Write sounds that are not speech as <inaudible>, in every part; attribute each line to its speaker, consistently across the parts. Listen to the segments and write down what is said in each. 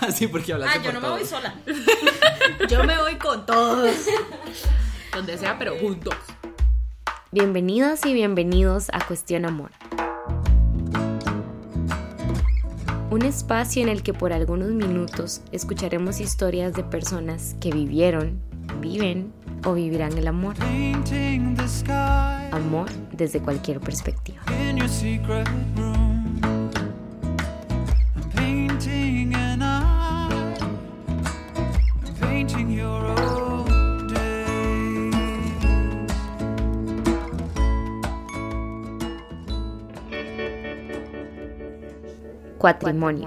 Speaker 1: <laughs> sí, porque hablaste
Speaker 2: Ah, yo
Speaker 1: por
Speaker 2: no me voy sola. <laughs>
Speaker 3: Yo me voy con todos.
Speaker 4: Donde sea, pero juntos.
Speaker 5: Bienvenidos y bienvenidos a Cuestión Amor. Un espacio en el que por algunos minutos escucharemos historias de personas que vivieron, viven o vivirán el amor.
Speaker 6: Painting the sky
Speaker 5: Amor desde cualquier perspectiva. Cuatrimonio.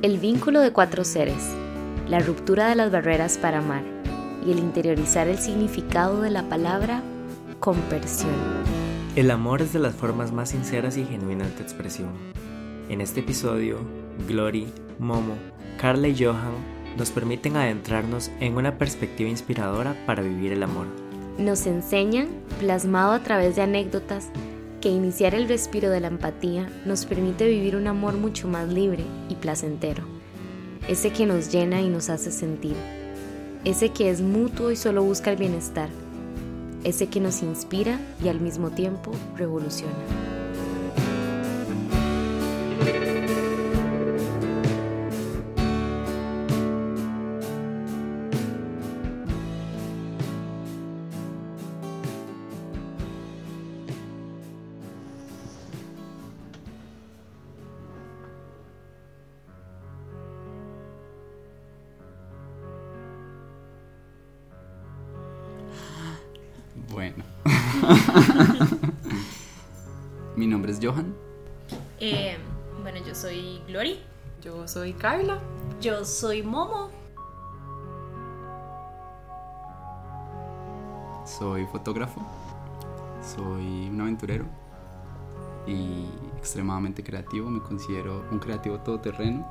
Speaker 5: El vínculo de cuatro seres, la ruptura de las barreras para amar y el interiorizar el significado de la palabra compersión.
Speaker 1: El amor es de las formas más sinceras y genuinas de expresión. En este episodio, Glory, Momo, Carla y Johan nos permiten adentrarnos en una perspectiva inspiradora para vivir el amor.
Speaker 5: Nos enseñan, plasmado a través de anécdotas, que iniciar el respiro de la empatía nos permite vivir un amor mucho más libre y placentero. Ese que nos llena y nos hace sentir. Ese que es mutuo y solo busca el bienestar. Ese que nos inspira y al mismo tiempo revoluciona.
Speaker 2: Soy
Speaker 4: Carla.
Speaker 3: Yo soy Momo.
Speaker 7: Soy fotógrafo. Soy un aventurero. Y extremadamente creativo. Me considero un creativo todoterreno.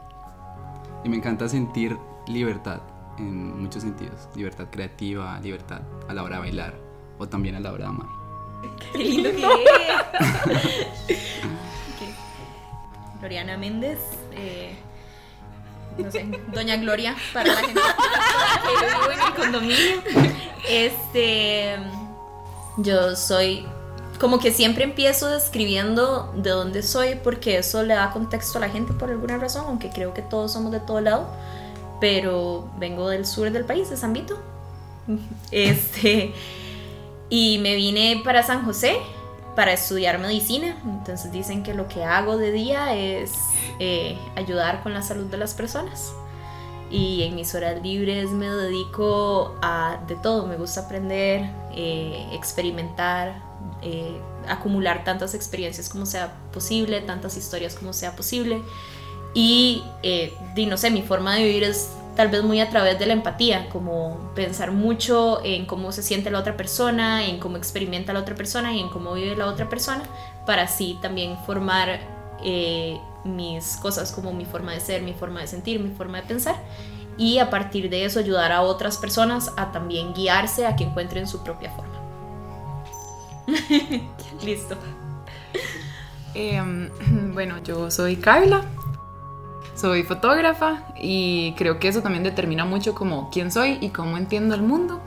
Speaker 7: Y me encanta sentir libertad en muchos sentidos. Libertad creativa, libertad a la hora de bailar o también a la hora de amar.
Speaker 2: Qué lindo que es. Ok. <laughs> Gloriana Méndez. eh, no sé, Doña Gloria para la gente que vive en el condominio. Este. Yo soy. Como que siempre empiezo describiendo de dónde soy porque eso le da contexto a la gente por alguna razón, aunque creo que todos somos de todo lado. Pero vengo del sur del país, de San Vito. Este. Y me vine para San José para estudiar medicina. Entonces dicen que lo que hago de día es eh, ayudar con la salud de las personas. Y en mis horas libres me dedico a de todo. Me gusta aprender, eh, experimentar, eh, acumular tantas experiencias como sea posible, tantas historias como sea posible. Y, eh, di, no sé, mi forma de vivir es tal vez muy a través de la empatía, como pensar mucho en cómo se siente la otra persona, en cómo experimenta la otra persona y en cómo vive la otra persona, para así también formar eh, mis cosas como mi forma de ser, mi forma de sentir, mi forma de pensar. Y a partir de eso ayudar a otras personas a también guiarse a que encuentren su propia forma. <laughs> Listo.
Speaker 4: Em, <clears throat> bueno, yo soy Carla. Soy fotógrafa y creo que eso también determina mucho como quién soy y cómo entiendo el mundo.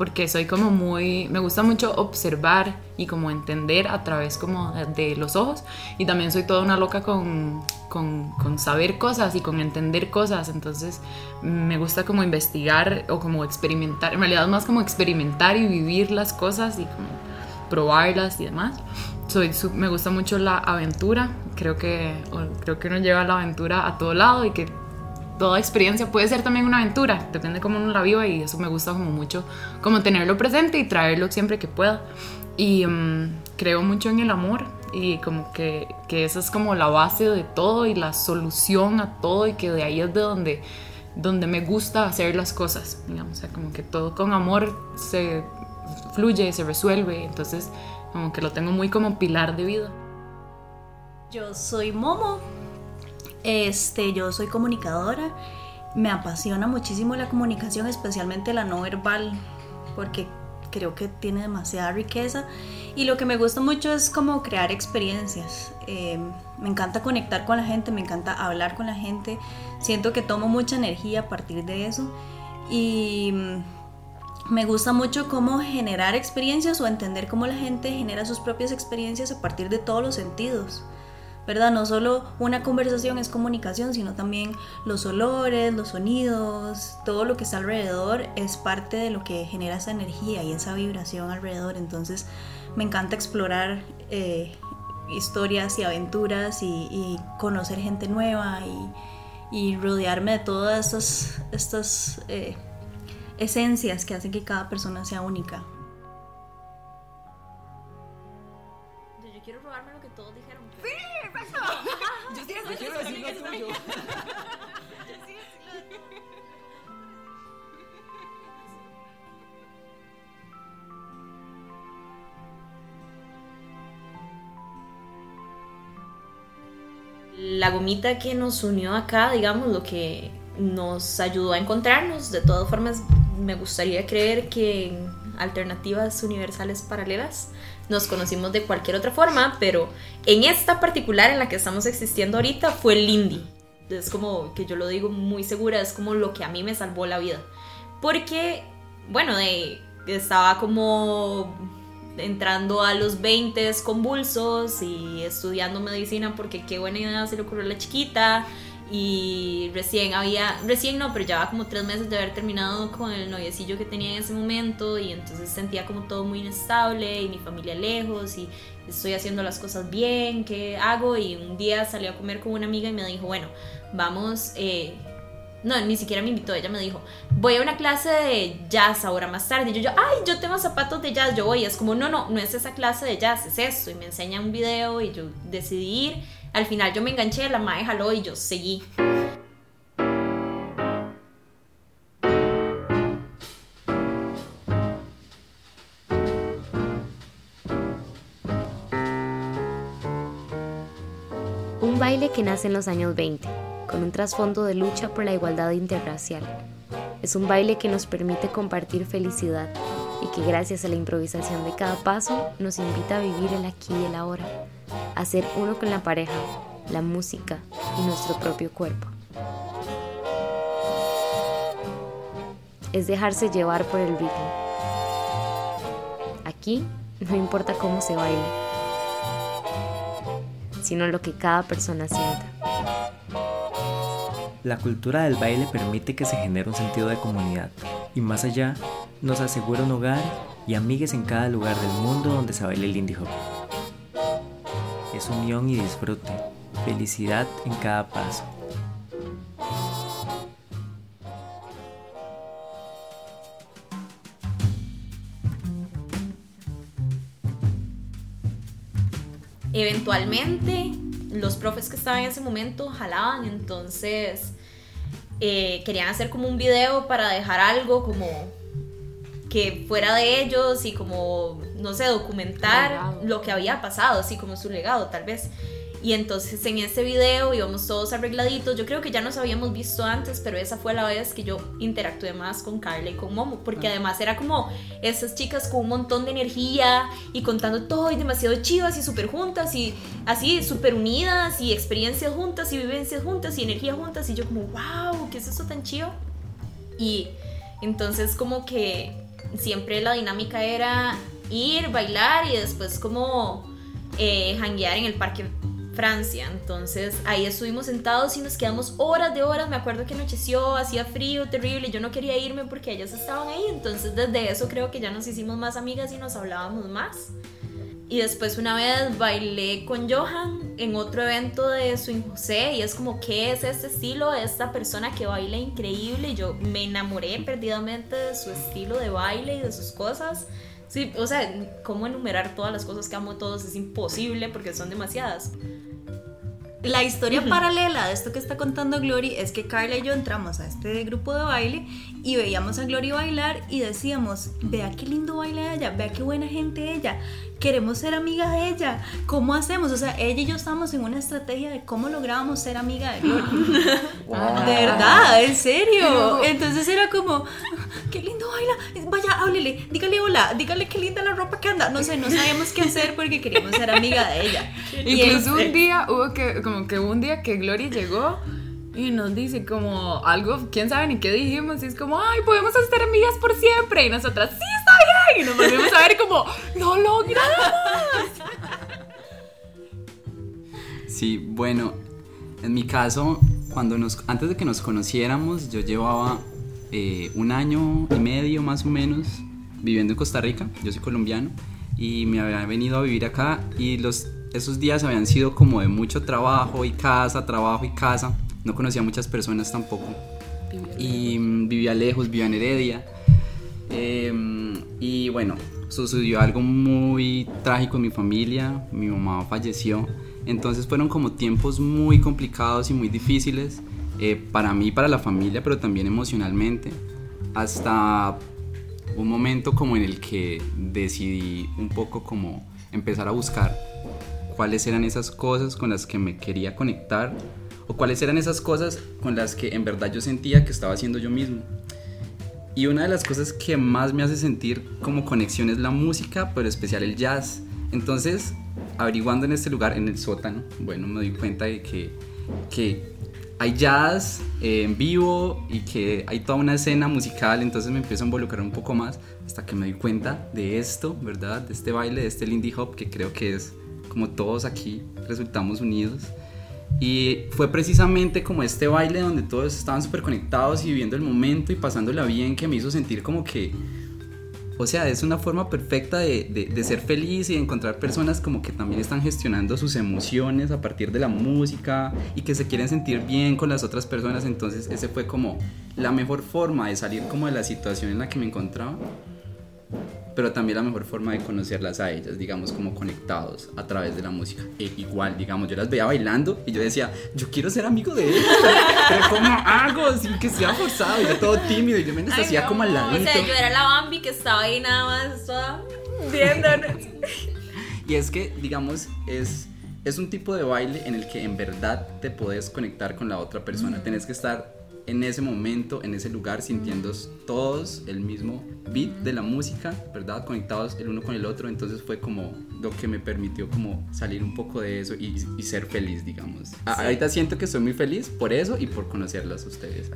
Speaker 4: Porque soy como muy, me gusta mucho observar y como entender a través como de, los ojos. Y también soy toda una loca con, con, con saber cosas y con entender cosas. Entonces me gusta como investigar o como experimentar. En realidad más como experimentar y vivir las cosas y como probarlas y demás. Soy, me gusta mucho la aventura. Creo que, creo que uno lleva la aventura a todo lado y que toda experiencia puede ser también una aventura. Depende cómo uno la viva y eso me gusta como mucho, como tenerlo presente y traerlo siempre que pueda. Y mm, creo mucho en el amor y como que, que esa es como la base de todo y la solución a todo y que de ahí es de donde, donde me gusta hacer las cosas, digamos, o sea, como que todo con amor se fluye, se resuelve, entonces como que lo tengo muy como pilar de vida.
Speaker 3: Yo soy Momo. Este, yo soy comunicadora me apasiona muchísimo la comunicación, especialmente la no verbal, porque creo que tiene demasiada riqueza. Y lo que me gusta mucho es como crear experiencias. Eh, me encanta conectar con la gente, me encanta hablar con la gente. Siento que tomo mucha energía a partir de eso. Y mm, me gusta mucho cómo generar experiencias o entender cómo la gente genera sus propias experiencias a partir de todos los sentidos. ¿Verdad? No solo una conversación es comunicación, sino también los olores, los sonidos, todo lo que está alrededor es parte de lo que genera esa energía y esa vibración alrededor. Entonces me encanta explorar eh, historias y aventuras y, conocer gente nueva y, y rodearme de todas estas, estas eh, esencias que hacen que cada persona sea única.
Speaker 2: La gomita que nos unió acá, digamos, lo que nos ayudó a encontrarnos. De todas formas, me gustaría creer que en alternativas universales paralelas nos conocimos de cualquier otra forma, pero en esta particular en la que estamos existiendo ahorita fue el Lindy. Es como que yo lo digo muy segura, es como lo que a mí me salvó la vida. Porque, bueno, estaba como entrando a los 20 convulsos y estudiando medicina porque qué buena idea se le ocurrió a la chiquita y recién había, recién no, pero llevaba como tres meses de haber terminado con el noviecillo que tenía en ese momento y entonces sentía como todo muy inestable y mi familia lejos y estoy haciendo las cosas bien, ¿qué hago? Y un día salí a comer con una amiga y me dijo, bueno, vamos, eh, no, ni siquiera me invitó, ella me dijo, voy a una clase de jazz ahora más tarde. Y yo, yo, ay, yo tengo zapatos de jazz, yo voy. Es como, no, no, no es esa clase de jazz, es esto. Y me enseña un video y yo decidí ir. Al final yo me enganché, la madre jaló y yo seguí.
Speaker 5: Un baile que nace en los años 20, con un trasfondo de lucha por la igualdad interracial. Es un baile que nos permite compartir felicidad y que gracias a la improvisación de cada paso nos invita a vivir el aquí y el ahora, a ser uno con la pareja, la música y nuestro propio cuerpo. Es dejarse llevar por el ritmo. Aquí no importa cómo se baile, sino lo que cada persona sienta.
Speaker 1: La cultura del baile permite que se genere un sentido de comunidad y más allá nos asegura un hogar y amigues en cada lugar del mundo donde se baile el indie hop. Es unión y disfrute, felicidad en cada paso.
Speaker 2: Eventualmente, los profes que estaban en ese momento jalaban, entonces eh, querían hacer como un video para dejar algo como que fuera de ellos y como, no sé, documentar lo que había pasado, así como su legado tal vez. Y entonces en ese video íbamos todos arregladitos. Yo creo que ya nos habíamos visto antes, pero esa fue la vez que yo interactué más con Carla y con Momo, porque además era como esas chicas con un montón de energía y contando todo y demasiado chivas y súper juntas y así súper unidas y experiencias juntas y vivencias juntas y energía juntas. Y yo como, wow, ¿qué es eso tan chido? Y entonces como que siempre la dinámica era ir, bailar y después como eh, hanguear en el parque Francia. Entonces ahí estuvimos sentados y nos quedamos horas de horas. Me acuerdo que anocheció, hacía frío terrible. Yo no quería irme porque ellas estaban ahí. Entonces desde eso creo que ya nos hicimos más amigas y nos hablábamos más. Y después una vez bailé con Johan en otro evento de Swing José y es como, ¿qué es este estilo? Esta persona que baila increíble. Yo me enamoré perdidamente de su estilo de baile y de sus cosas. Sí, o sea, cómo enumerar todas las cosas que amo todos es imposible porque son demasiadas.
Speaker 3: La historia paralela de esto que está contando Glory es que Carla y yo entramos a este grupo de baile y veíamos a Glory bailar y decíamos, vea qué lindo baila ella, vea qué buena gente ella, queremos ser amiga de ella, ¿cómo hacemos? O sea, ella y yo estábamos en una estrategia de cómo lográbamos ser amiga de Glory. De <laughs> verdad, en serio. Entonces era como, qué lindo baila, vaya, háblele, dígale hola, dígale qué linda la ropa que anda. No sé, no sabíamos qué hacer porque queríamos ser amiga de ella. Y
Speaker 4: Incluso
Speaker 3: es-
Speaker 4: un día hubo que, como que un día que Glory llegó y nos dice como algo, quién sabe ni qué dijimos, y es como, ay, podemos estar amigas por siempre. Y nosotras, sí, está bien. Y nos volvimos a ver como, lo logramos.
Speaker 7: Sí, bueno, en mi caso, cuando nos, antes de que nos conociéramos, yo llevaba eh, un año y medio más o menos viviendo en Costa Rica. Yo soy colombiano y me había venido a vivir acá y los, esos días habían sido como de mucho trabajo y casa, trabajo y casa. No conocía a muchas personas tampoco. Y mm, vivía lejos, vivía en Heredia. Em, y bueno, sucedió algo muy trágico en mi familia, mi mamá falleció, entonces fueron como tiempos muy complicados y muy difíciles eh, para mí para la familia, pero también emocionalmente, hasta un momento como en el que decidí un poco como empezar a buscar cuáles eran esas cosas con las que me quería conectar o cuáles eran esas cosas con las que en verdad yo sentía que estaba haciendo yo mismo. Y una de las cosas que más me hace sentir como conexión es la música, pero especial el jazz. Entonces, averiguando en este lugar, en el sótano, bueno, me di cuenta de que, que hay jazz eh, en vivo y que hay toda una escena musical, entonces me empiezo a involucrar un poco más hasta que me di cuenta de esto, ¿verdad? De este baile, de este Lindy Hop, que creo que es como todos aquí resultamos unidos. Y fue precisamente como este baile donde todos estaban súper conectados y viviendo el momento y pasándola bien que me hizo sentir como que, o sea, es una forma perfecta de, de- ser feliz y de encontrar personas como que también están gestionando sus emociones a partir de la música y que se quieren sentir bien con las otras personas. Entonces ese fue como la mejor forma de salir como de la situación en la que me encontraba pero también la mejor forma de conocerlas a ellas, digamos, como conectados a través de la música. E igual, digamos, yo las veía bailando y yo decía, yo quiero ser amigo de ellas, pero, ¿cómo hago? Sin que sea forzado, yo todo tímido, y yo me hacía como al
Speaker 2: O
Speaker 7: ladito.
Speaker 2: sea, yo era la Bambi que estaba ahí nada más, toda viéndonos.
Speaker 7: Y es que, digamos, es, es un tipo de baile en el que en verdad te puedes conectar con la otra persona. Tenés que estar en ese momento, en ese lugar, sintiendo todos el mismo beat de la música, ¿verdad? Conectados el uno con el otro. Entonces fue como lo que me permitió como salir un poco de eso y, y ser feliz, digamos. A- Ahorita siento que estoy muy feliz por eso y por conocerlas a ustedes.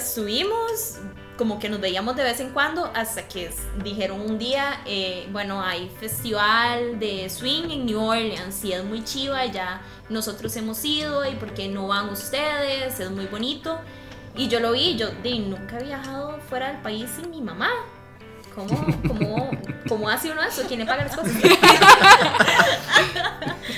Speaker 2: Ahí estuvimos, como que nos veíamos de vez en cuando, hasta que dijeron un día, eh, bueno, hay festival de swing en New Orleans y es muy chiva, ya nosotros hemos ido y por qué no van ustedes, es muy bonito. Y yo lo vi, yo de, nunca he viajado fuera del país sin mi mamá. ¿Cómo, cómo, cómo hace uno eso? ¿Quién le paga las cosas? <laughs>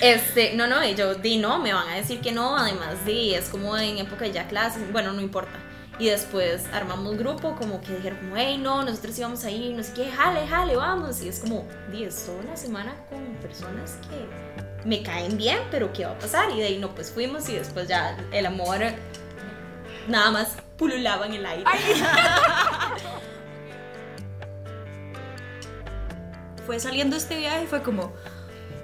Speaker 2: Este, no, no, yo di no, me van a decir que no, además di, es como en época ya clases, bueno, no importa. Y después armamos grupo, como que dijeron como, hey, no, nosotros íbamos a ir, no sé qué, jale, jale, vamos. Y es como, di, es toda una semana con personas que me caen bien, pero ¿qué va a pasar? Y de ahí no, pues fuimos y después ya el amor nada más pululaba en el aire. <laughs>
Speaker 3: fue saliendo este viaje y fue como,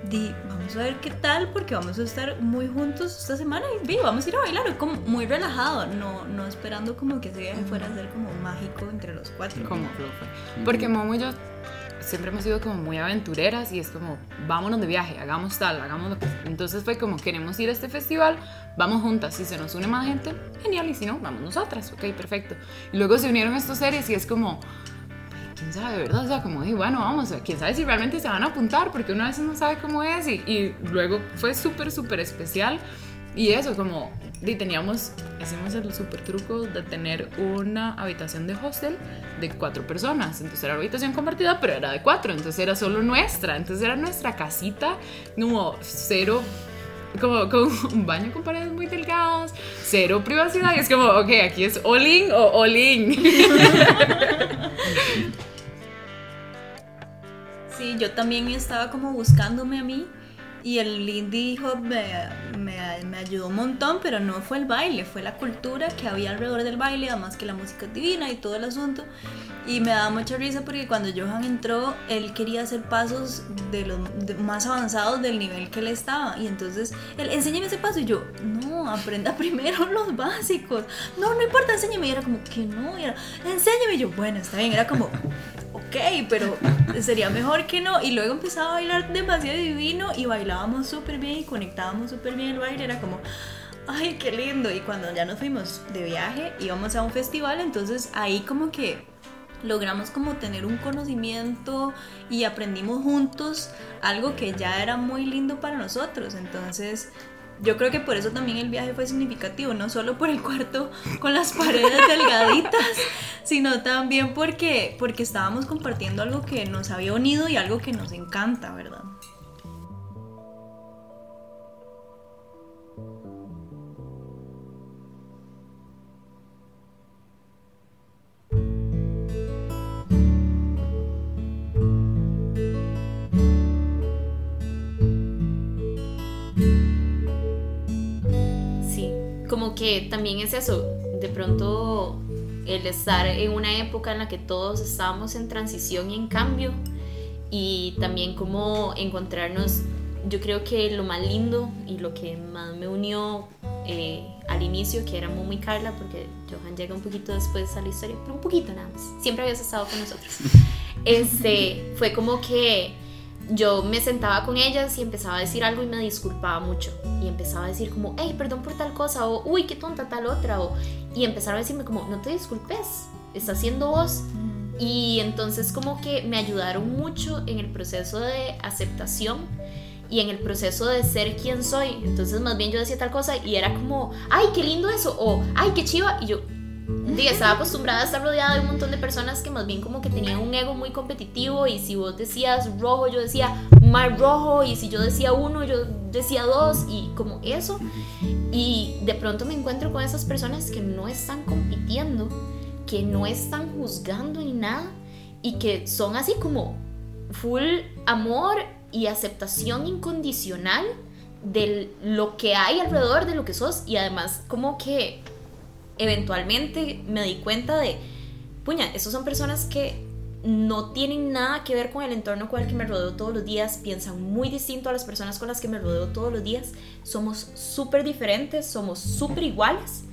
Speaker 3: di, vamos a ver qué tal porque vamos a estar muy juntos esta semana y vi, vamos a ir a bailar, como muy relajado, no, no esperando como que ese viaje fuera a ser como mágico entre los cuatro.
Speaker 4: Como lo fue. Porque Momo y yo siempre hemos sido como muy aventureras y es como, vámonos de viaje, hagamos tal, hagamos lo que... Entonces fue como, queremos ir a este festival, vamos juntas, si se nos une más gente, genial, y si no, vamos nosotras, ok, perfecto. Y luego se unieron estos series y es como, quién sabe, ¿verdad? O sea, como dije, bueno, vamos, quién sabe si realmente se van a apuntar, porque uno a veces no sabe cómo es y, y luego fue súper, súper especial. Y eso, como y teníamos, hicimos el super truco de tener una habitación de hostel de cuatro personas. Entonces era habitación compartida, pero era de cuatro, entonces era solo nuestra. Entonces era nuestra casita, como cero como con <laughs> un baño con paredes muy delgadas, cero privacidad. Y es como, ok, aquí es all in o all in. <laughs>
Speaker 3: Sí, yo también estaba como buscándome a mí y el Lindy dijo, me, me- me ayudó un montón, pero no fue el baile, fue la cultura que había alrededor del baile, además que la música es divina y todo el asunto. Y me daba mucha risa porque cuando Johan entró, él quería hacer pasos de los de- más avanzados del nivel que él estaba. Y entonces, él, enséñame ese paso. Y yo, no, aprenda <laughs> primero los básicos. No, no importa, enséñame. Y era como, que no. Y era, enséñame. Y yo, bueno, está bien. Era como, ok, pero sería mejor que no. Y luego empezaba a bailar demasiado divino y bailábamos súper bien y conectábamos súper bien el baile. Era como, ay, qué lindo. Y cuando ya nos fuimos de viaje, íbamos a un festival, entonces ahí como que logramos como tener un conocimiento y aprendimos juntos algo que ya era muy lindo para nosotros. Entonces... Yo creo que por eso también el viaje fue significativo, no solo por el cuarto con las paredes delgaditas, <laughs> sino también porque, porque estábamos compartiendo algo que nos había unido y algo que nos encanta, ¿verdad?
Speaker 2: Que también es eso, de pronto el estar en una época en la que todos estábamos en transición y en cambio y también como encontrarnos, yo creo que lo más lindo y lo que más me unió eh, al inicio, que era Momo y Carla, porque Johan llega un poquito después a la historia, pero un poquito nada más, siempre habías estado con nosotros, <laughs> este, fue como que yo me sentaba con ellas y empezaba a decir algo y me disculpaba mucho. Y empezaba a decir como, hey, perdón por tal cosa, o uy, qué tonta tal otra, o, y empezaron a decirme como, no te disculpes, estás siendo vos. Y entonces como que me ayudaron mucho en el proceso de aceptación y en el proceso de ser quien soy. Entonces más bien yo decía tal cosa y era como, ay, qué lindo eso, o ay, qué chiva. Y yo diga, estaba acostumbrada a estar rodeada de un montón de personas que más bien como que tenían un ego muy competitivo y si vos decías rojo, yo decía más rojo y si yo decía uno, yo decía dos y como eso. Y de pronto me encuentro con esas personas que no están compitiendo, que no están juzgando ni nada y que son así como full amor y aceptación incondicional de lo que hay alrededor de lo que sos y además como que eventualmente me di cuenta de, puña, esos son personas que no tienen nada que ver con el entorno con el que me rodeo todos los días, piensan muy distinto a las personas con las que me rodeo todos los días, somos súper diferentes, somos súper iguales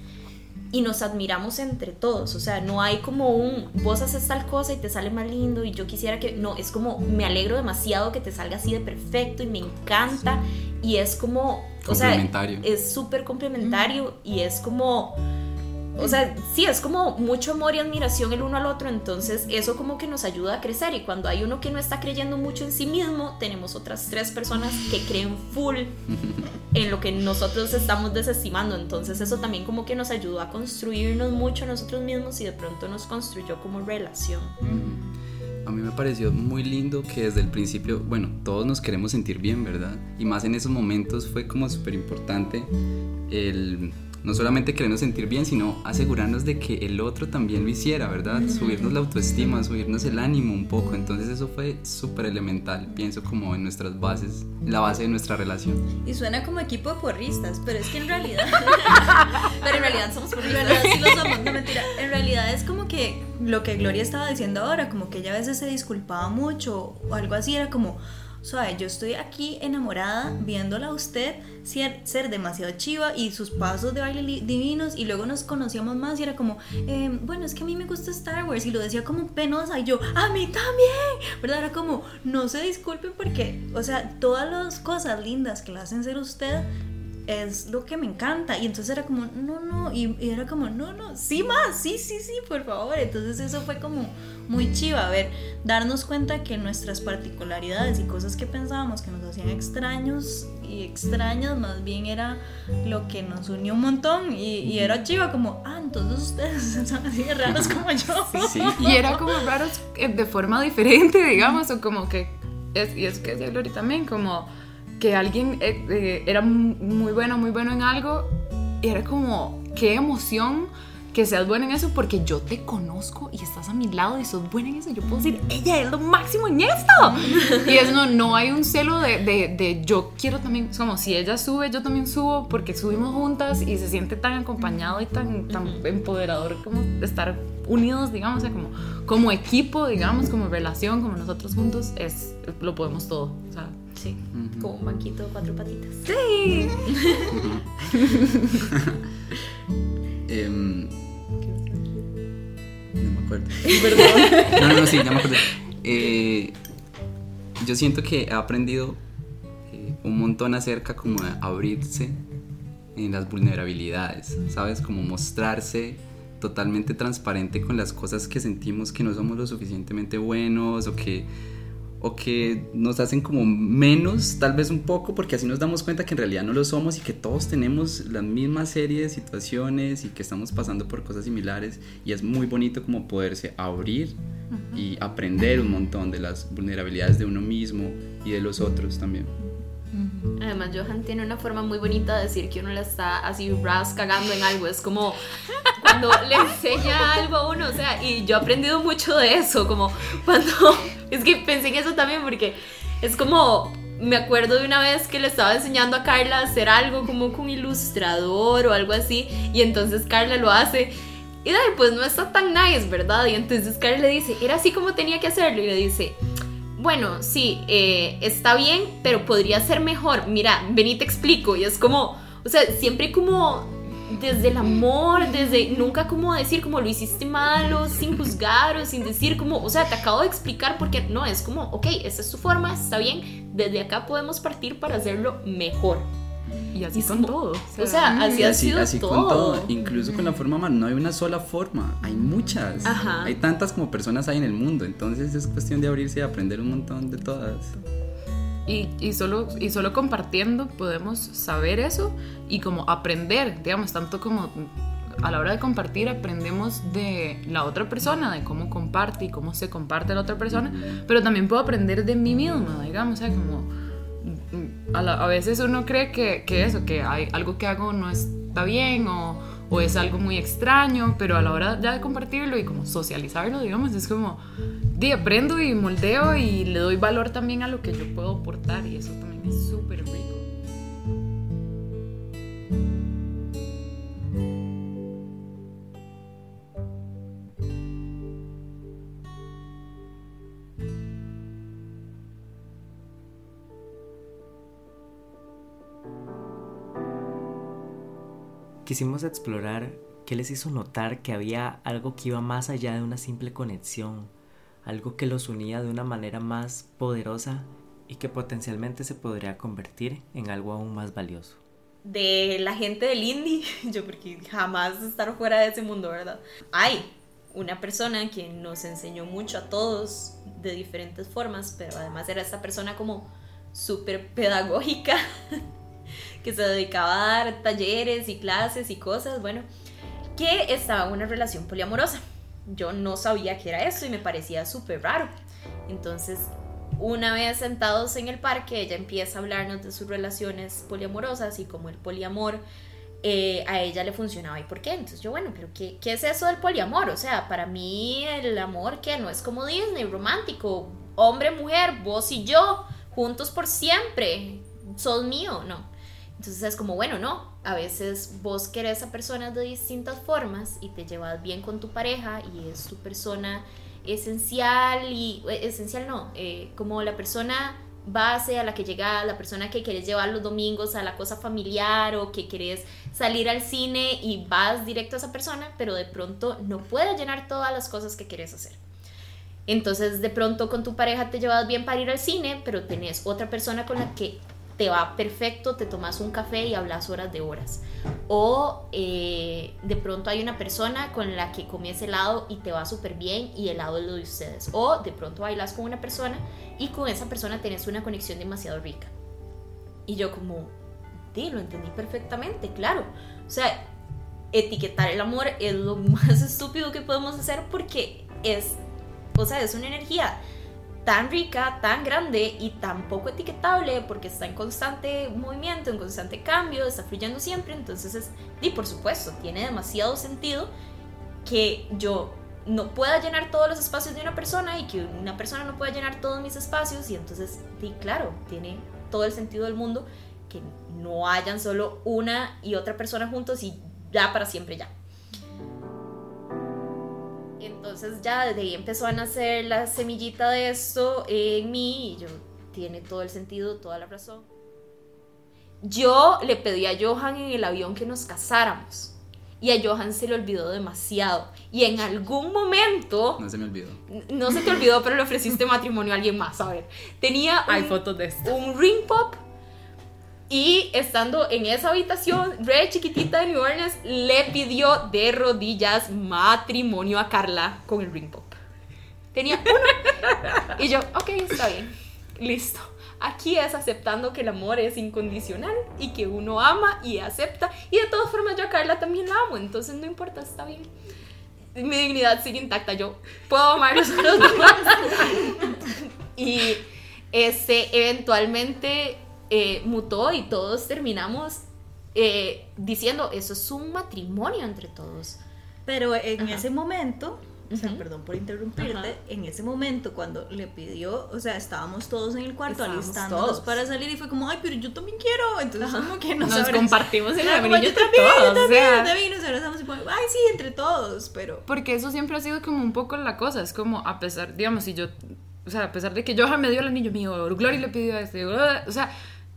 Speaker 2: y nos admiramos entre todos, o sea, no hay como un, vos haces tal cosa y te sale más lindo y yo quisiera que, no, es como, me alegro demasiado que te salga así de perfecto y me encanta y es como, o sea,
Speaker 7: Complementario.
Speaker 2: es súper complementario y es como, o sea, sí, es como mucho amor y admiración el uno al otro, entonces eso como que nos ayuda a crecer y cuando hay uno que no está creyendo mucho en sí mismo, tenemos otras tres personas que creen full <laughs> en lo que nosotros estamos desestimando, entonces eso también como que nos ayudó a construirnos mucho a nosotros mismos y de pronto nos construyó como relación.
Speaker 7: A mí me pareció muy lindo que desde el principio, bueno, todos nos queremos sentir bien, ¿verdad? Y más en esos momentos fue como súper importante el no solamente querernos sentir bien, sino asegurarnos de que el otro también lo hiciera, ¿verdad? Subirnos la autoestima, subirnos el ánimo un poco. Entonces eso fue súper elemental, pienso como en nuestras bases, la base de nuestra relación.
Speaker 3: Y suena como equipo de porristas, pero es que en realidad, <laughs>
Speaker 2: Pero en realidad somos
Speaker 3: realidad sí lo somos, no <laughs> mentira. En realidad es como que lo que Gloria estaba diciendo ahora, como que ella a veces se disculpaba mucho o algo así, era como, suave, yo estoy aquí enamorada viéndola a usted ser, ser demasiado chiva y sus pasos de baile divinos y luego nos conocíamos más y era como, eh, bueno, es que a mí me gusta Star Wars y lo decía como penosa y yo, a mí también, ¿verdad? Era como, no se disculpen porque, o sea, todas las cosas lindas que le hacen ser usted es lo que me encanta. Y entonces era como, no, no, y, y era como, no, no, sí más, sí, sí, sí, por favor. Entonces eso fue como muy chiva, a ver, darnos cuenta que nuestras particularidades y cosas que pensábamos que nos hacían extraños y extrañas, más bien era lo que nos unió un montón. Y, y era chiva como, ah, entonces ustedes <laughs> son así de raros como yo.
Speaker 7: Sí,
Speaker 4: Y era como raros eh, de forma diferente, digamos, o como que, es, y es que decía Glory también, como que alguien eh, eh, era mu- muy bueno, muy bueno en algo, y era como, qué emoción que seas buena en eso porque yo te conozco y estás a mi lado y sos buena en eso. Yo puedo decir, ella es lo máximo en esto. <laughs> y es no, no hay un celo de, de, de yo quiero también, es como si ella sube, yo también subo porque subimos juntas y se siente tan acompañado y tan, tan empoderador como estar unidos, digamos, o sea, como, como equipo, digamos, como relación, como nosotros juntos, es, lo podemos todo. O sea,
Speaker 2: Sí, como un banquito de cuatro patitas.
Speaker 4: sí. <laughs>
Speaker 7: Em, no me acuerdo. <laughs> No, no, no, sí, ya me acuerdo. Eh, yo siento que he aprendido eh, un montón acerca como de abrirse en las vulnerabilidades, ¿sabes? Como mostrarse totalmente transparente con las cosas que sentimos que no somos lo suficientemente buenos o que o que nos hacen como menos, tal vez un poco, porque así nos damos cuenta que en realidad no lo somos y que todos tenemos la misma serie de situaciones y que estamos pasando por cosas similares y es muy bonito como poderse abrir y aprender un montón de las vulnerabilidades de uno mismo y de los otros también.
Speaker 2: Además, Johan tiene una forma muy bonita de decir que uno le está así ras cagando en algo. Es como cuando le <laughs> enseña algo a uno. O sea, y yo he aprendido mucho de eso. Como cuando. <laughs> Es que pensé en eso también porque es como. Me acuerdo de una vez que le estaba enseñando a Carla a hacer algo como con ilustrador o algo así. Y entonces Carla lo hace. Y dale, pues no está tan nice, ¿verdad? Y entonces Carla le dice, era así como tenía que hacerlo. Y le dice, bueno, sí, eh, está bien, pero podría ser mejor. Mira, ven y te explico. Y es como, o sea, siempre como desde el amor, desde nunca como decir como lo hiciste malo, sin juzgar o sin decir como, o sea, te acabo de explicar porque no, es como, ok, esa es tu forma, está bien, desde acá podemos partir para hacerlo mejor.
Speaker 4: Y así
Speaker 2: Es
Speaker 4: con
Speaker 2: como-
Speaker 4: todo.
Speaker 2: O sea, así
Speaker 7: Y
Speaker 2: ha
Speaker 7: así,
Speaker 2: sido
Speaker 7: así
Speaker 2: todo.
Speaker 7: con todo, incluso con la forma humana, no hay una sola forma, hay muchas.
Speaker 2: Ajá.
Speaker 7: Hay tantas como personas hay en el mundo, entonces es cuestión de abrirse y aprender un montón de todas.
Speaker 4: Y, y solo, y solo compartiendo podemos saber eso y como aprender, digamos, tanto como a la hora de compartir aprendemos de la otra persona, de cómo comparte y cómo se comparte la otra persona, pero también puedo aprender de mí misma, digamos, o sea, como mm, a, veces uno cree que, eso, que hay algo que hago no está bien o, es algo muy extraño, pero a la hora de compartirlo y como socializarlo, digamos, es como, di, aprendo y moldeo y le doy valor también a lo que yo puedo aportar y eso también es súper rico.
Speaker 1: Quisimos explorar qué les hizo notar que había algo que iba más allá de una simple conexión, algo que los unía de una manera más poderosa y que potencialmente se podría convertir en algo aún más valioso.
Speaker 2: de la gente del indie, <laughs> yo porque jamás estar fuera de ese mundo, ¿verdad? Hay una persona que nos enseñó mucho a todos de diferentes formas, pero además era esta persona como súper pedagógica, <laughs> que se dedicaba a dar talleres y clases y cosas, bueno, que estaba en una relación poliamorosa. Yo no sabía que era eso y me parecía súper raro. Entonces, una vez sentados en el parque, ella empieza a hablarnos de sus relaciones poliamorosas y como el poliamor eh, a ella le funcionaba y por qué. Entonces yo, bueno, pero ¿qué, ¿qué es eso del poliamor? O sea, para mí el amor que no es como Disney, romántico, hombre, mujer, vos y yo, juntos por siempre, sos mío, no. Entonces es como, bueno, no, a veces vos querés a personas de distintas formas y te llevas bien con tu pareja y es tu persona esencial y eh, esencial no, eh, como la persona base a la que llega la persona que querés llevar los domingos a la cosa familiar o que querés salir al cine y vas directo a esa persona, pero de pronto no puede llenar todas las cosas que querés hacer. Entonces de pronto con tu pareja te llevas bien para ir al cine, pero tenés otra persona con la que te va perfecto, te tomas un café y hablas horas de horas. O eh, de pronto hay una persona con la que comes helado y te va súper bien y el helado es lo de ustedes. O de pronto bailas con una persona y con esa persona tenés una conexión demasiado rica. Y yo como, sí, lo entendí perfectamente, claro. O sea, etiquetar el amor es lo <laughs> más estúpido que podemos hacer porque es, o sea, es una energía tan rica, tan grande y tan poco etiquetable porque está en constante movimiento, en constante cambio, está fluyendo siempre, entonces es, y por supuesto, tiene demasiado sentido que yo no pueda llenar todos los espacios de una persona y que una persona no pueda llenar todos mis espacios y entonces, sí, claro, tiene todo el sentido del mundo que no hayan solo una y otra persona juntos y ya para siempre ya. Entonces ya desde ahí empezó a nacer la semillita de esto en mí y yo tiene todo el sentido, toda la razón. Yo le pedí a Johan en el avión que nos casáramos y a Johan se le olvidó demasiado y en algún momento
Speaker 7: No se me olvidó.
Speaker 2: no se te olvidó pero le ofreciste matrimonio a alguien más, a ver. Tenía
Speaker 4: Hay
Speaker 2: un-
Speaker 4: fotos de esto.
Speaker 2: un ring pop y estando en esa habitación re chiquitita de New Orleans le pidió de rodillas matrimonio a Carla con el ring pop. Tenía uno <laughs> y yo, ok, está bien, listo. Aquí es aceptando que el amor es incondicional y que uno ama y acepta y de todas formas yo a Carla también la amo, entonces no importa, está bien. Mi dignidad sigue intacta, yo puedo amarlos a los demás. <laughs> y este eventualmente eh, mutó y todos terminamos eh, diciendo eso es un matrimonio entre todos.
Speaker 3: Pero en
Speaker 2: Ajá.
Speaker 3: ese momento, o sea, perdón por interrumpirte,
Speaker 2: Ajá.
Speaker 3: en ese momento cuando le pidió, o sea, estábamos todos en el cuarto
Speaker 2: Estábamos
Speaker 3: alistándonos
Speaker 2: todos.
Speaker 3: para salir y fue como, ay, pero yo también quiero. Entonces, como que nos,
Speaker 4: Nos compartimos el
Speaker 3: yo
Speaker 4: entre
Speaker 3: también, yo
Speaker 4: todos. o
Speaker 3: también,
Speaker 4: sea.
Speaker 3: yo también, nos abrazamos y como, ay, sí, entre todos, pero...
Speaker 4: Porque eso siempre ha sido como un poco la cosa. Es como, a pesar, digamos, si yo, o sea, a pesar de que Johan me dio el anillo mío, Glory le pidió este, o sea,